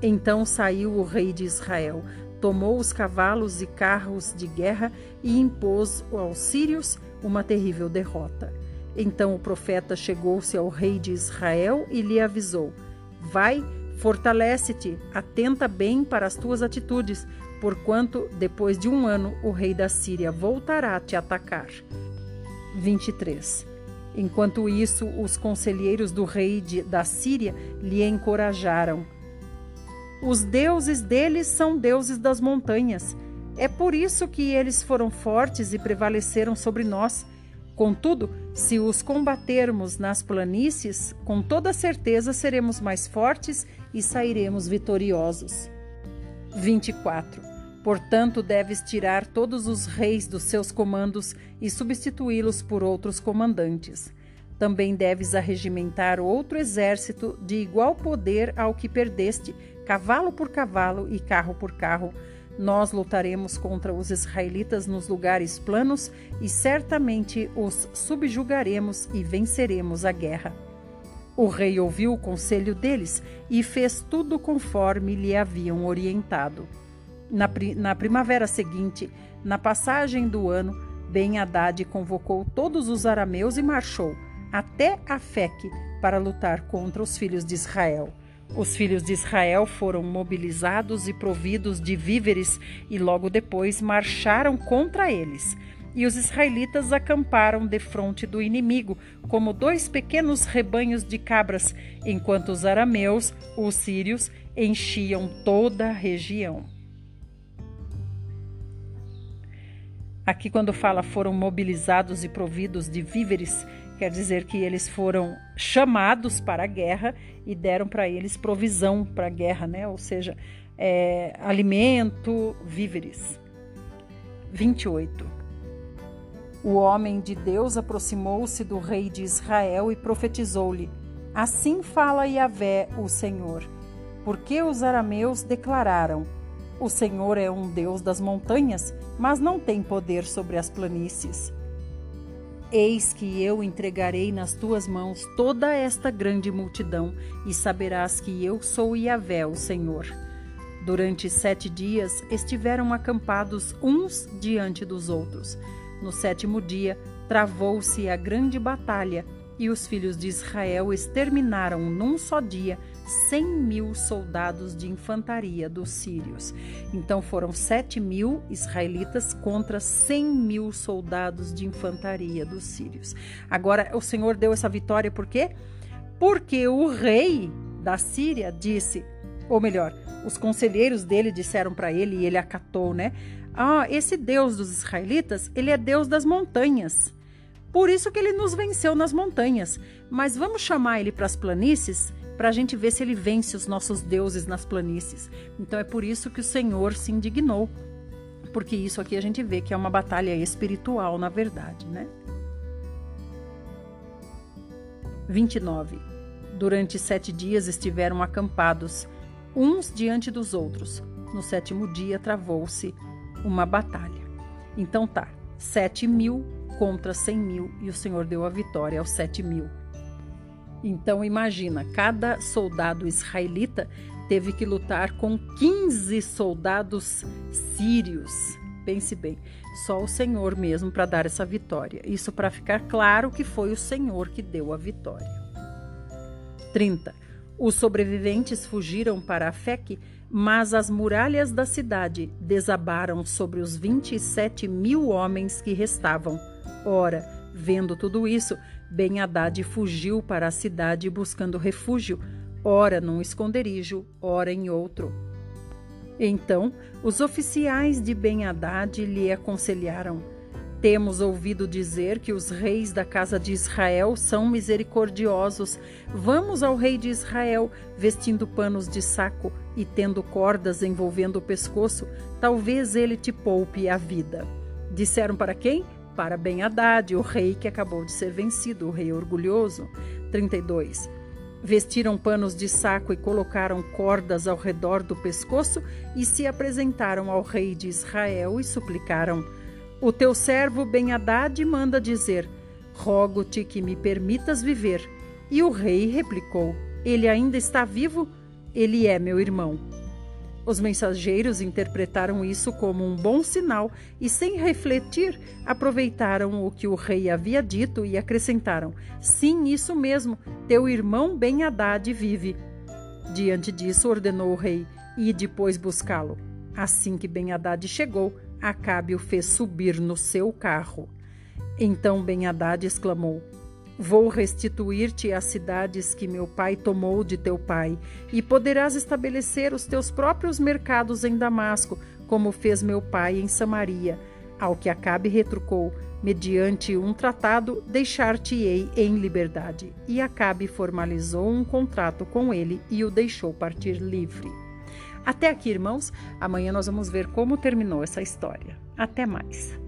Então saiu o rei de Israel, tomou os cavalos e carros de guerra e impôs aos sírios uma terrível derrota. Então o profeta chegou-se ao rei de Israel e lhe avisou: Vai, fortalece-te, atenta bem para as tuas atitudes, porquanto depois de um ano o rei da Síria voltará a te atacar. 23. Enquanto isso, os conselheiros do rei de, da Síria lhe encorajaram. Os deuses deles são deuses das montanhas. É por isso que eles foram fortes e prevaleceram sobre nós. Contudo, se os combatermos nas planícies, com toda certeza seremos mais fortes e sairemos vitoriosos. 24. Portanto, deves tirar todos os reis dos seus comandos e substituí-los por outros comandantes. Também deves arregimentar outro exército de igual poder ao que perdeste, cavalo por cavalo e carro por carro. Nós lutaremos contra os israelitas nos lugares planos e certamente os subjugaremos e venceremos a guerra. O rei ouviu o conselho deles e fez tudo conforme lhe haviam orientado. Na, na primavera seguinte, na passagem do ano, Ben Haddad convocou todos os arameus e marchou até Afeque para lutar contra os filhos de Israel. Os filhos de Israel foram mobilizados e providos de víveres e logo depois marcharam contra eles. E os israelitas acamparam defronte do inimigo, como dois pequenos rebanhos de cabras, enquanto os arameus, os sírios, enchiam toda a região. Aqui, quando fala foram mobilizados e providos de víveres, quer dizer que eles foram chamados para a guerra e deram para eles provisão para a guerra, né? ou seja, é, alimento, víveres. 28. O homem de Deus aproximou-se do rei de Israel e profetizou-lhe: Assim fala Yahvé, o Senhor. Porque os arameus declararam: O Senhor é um Deus das montanhas, mas não tem poder sobre as planícies. Eis que eu entregarei nas tuas mãos toda esta grande multidão, e saberás que eu sou Yahvé, o Senhor. Durante sete dias estiveram acampados uns diante dos outros. No sétimo dia travou-se a grande batalha, e os filhos de Israel exterminaram num só dia 100 mil soldados de infantaria dos sírios. Então foram 7 mil israelitas contra 100 mil soldados de infantaria dos sírios. Agora, o Senhor deu essa vitória por quê? Porque o rei da Síria disse, ou melhor, os conselheiros dele disseram para ele e ele acatou, né? Ah, esse Deus dos israelitas, ele é Deus das montanhas. Por isso que ele nos venceu nas montanhas. Mas vamos chamar ele para as planícies para a gente ver se ele vence os nossos deuses nas planícies. Então é por isso que o Senhor se indignou. Porque isso aqui a gente vê que é uma batalha espiritual, na verdade, né? 29. Durante sete dias estiveram acampados, uns diante dos outros. No sétimo dia travou-se uma batalha. Então tá, sete mil contra cem mil e o Senhor deu a vitória aos sete mil. Então imagina, cada soldado israelita teve que lutar com 15 soldados sírios. Pense bem, só o Senhor mesmo para dar essa vitória. Isso para ficar claro que foi o Senhor que deu a vitória. 30. Os sobreviventes fugiram para a Feque mas as muralhas da cidade desabaram sobre os 27 mil homens que restavam. Ora, vendo tudo isso, ben Haddad fugiu para a cidade buscando refúgio, ora num esconderijo, ora em outro. Então, os oficiais de ben Haddad lhe aconselharam: temos ouvido dizer que os reis da casa de Israel são misericordiosos. Vamos ao rei de Israel, vestindo panos de saco e tendo cordas envolvendo o pescoço, talvez ele te poupe a vida. Disseram para quem? Para Ben Haddad, o rei que acabou de ser vencido, o rei orgulhoso. 32. Vestiram panos de saco e colocaram cordas ao redor do pescoço e se apresentaram ao rei de Israel e suplicaram: o teu servo ben Haddad manda dizer: Rogo-te que me permitas viver. E o rei replicou: Ele ainda está vivo? Ele é meu irmão. Os mensageiros interpretaram isso como um bom sinal e, sem refletir, aproveitaram o que o rei havia dito e acrescentaram: Sim, isso mesmo, teu irmão Ben Haddad vive. Diante disso, ordenou o rei: E depois buscá-lo. Assim que Ben Haddad chegou, Acabe o fez subir no seu carro. Então ben Haddad exclamou: Vou restituir-te as cidades que meu pai tomou de teu pai, e poderás estabelecer os teus próprios mercados em Damasco, como fez meu pai em Samaria. Ao que Acabe retrucou: Mediante um tratado, deixar-te-ei em liberdade. E Acabe formalizou um contrato com ele e o deixou partir livre. Até aqui, irmãos. Amanhã nós vamos ver como terminou essa história. Até mais.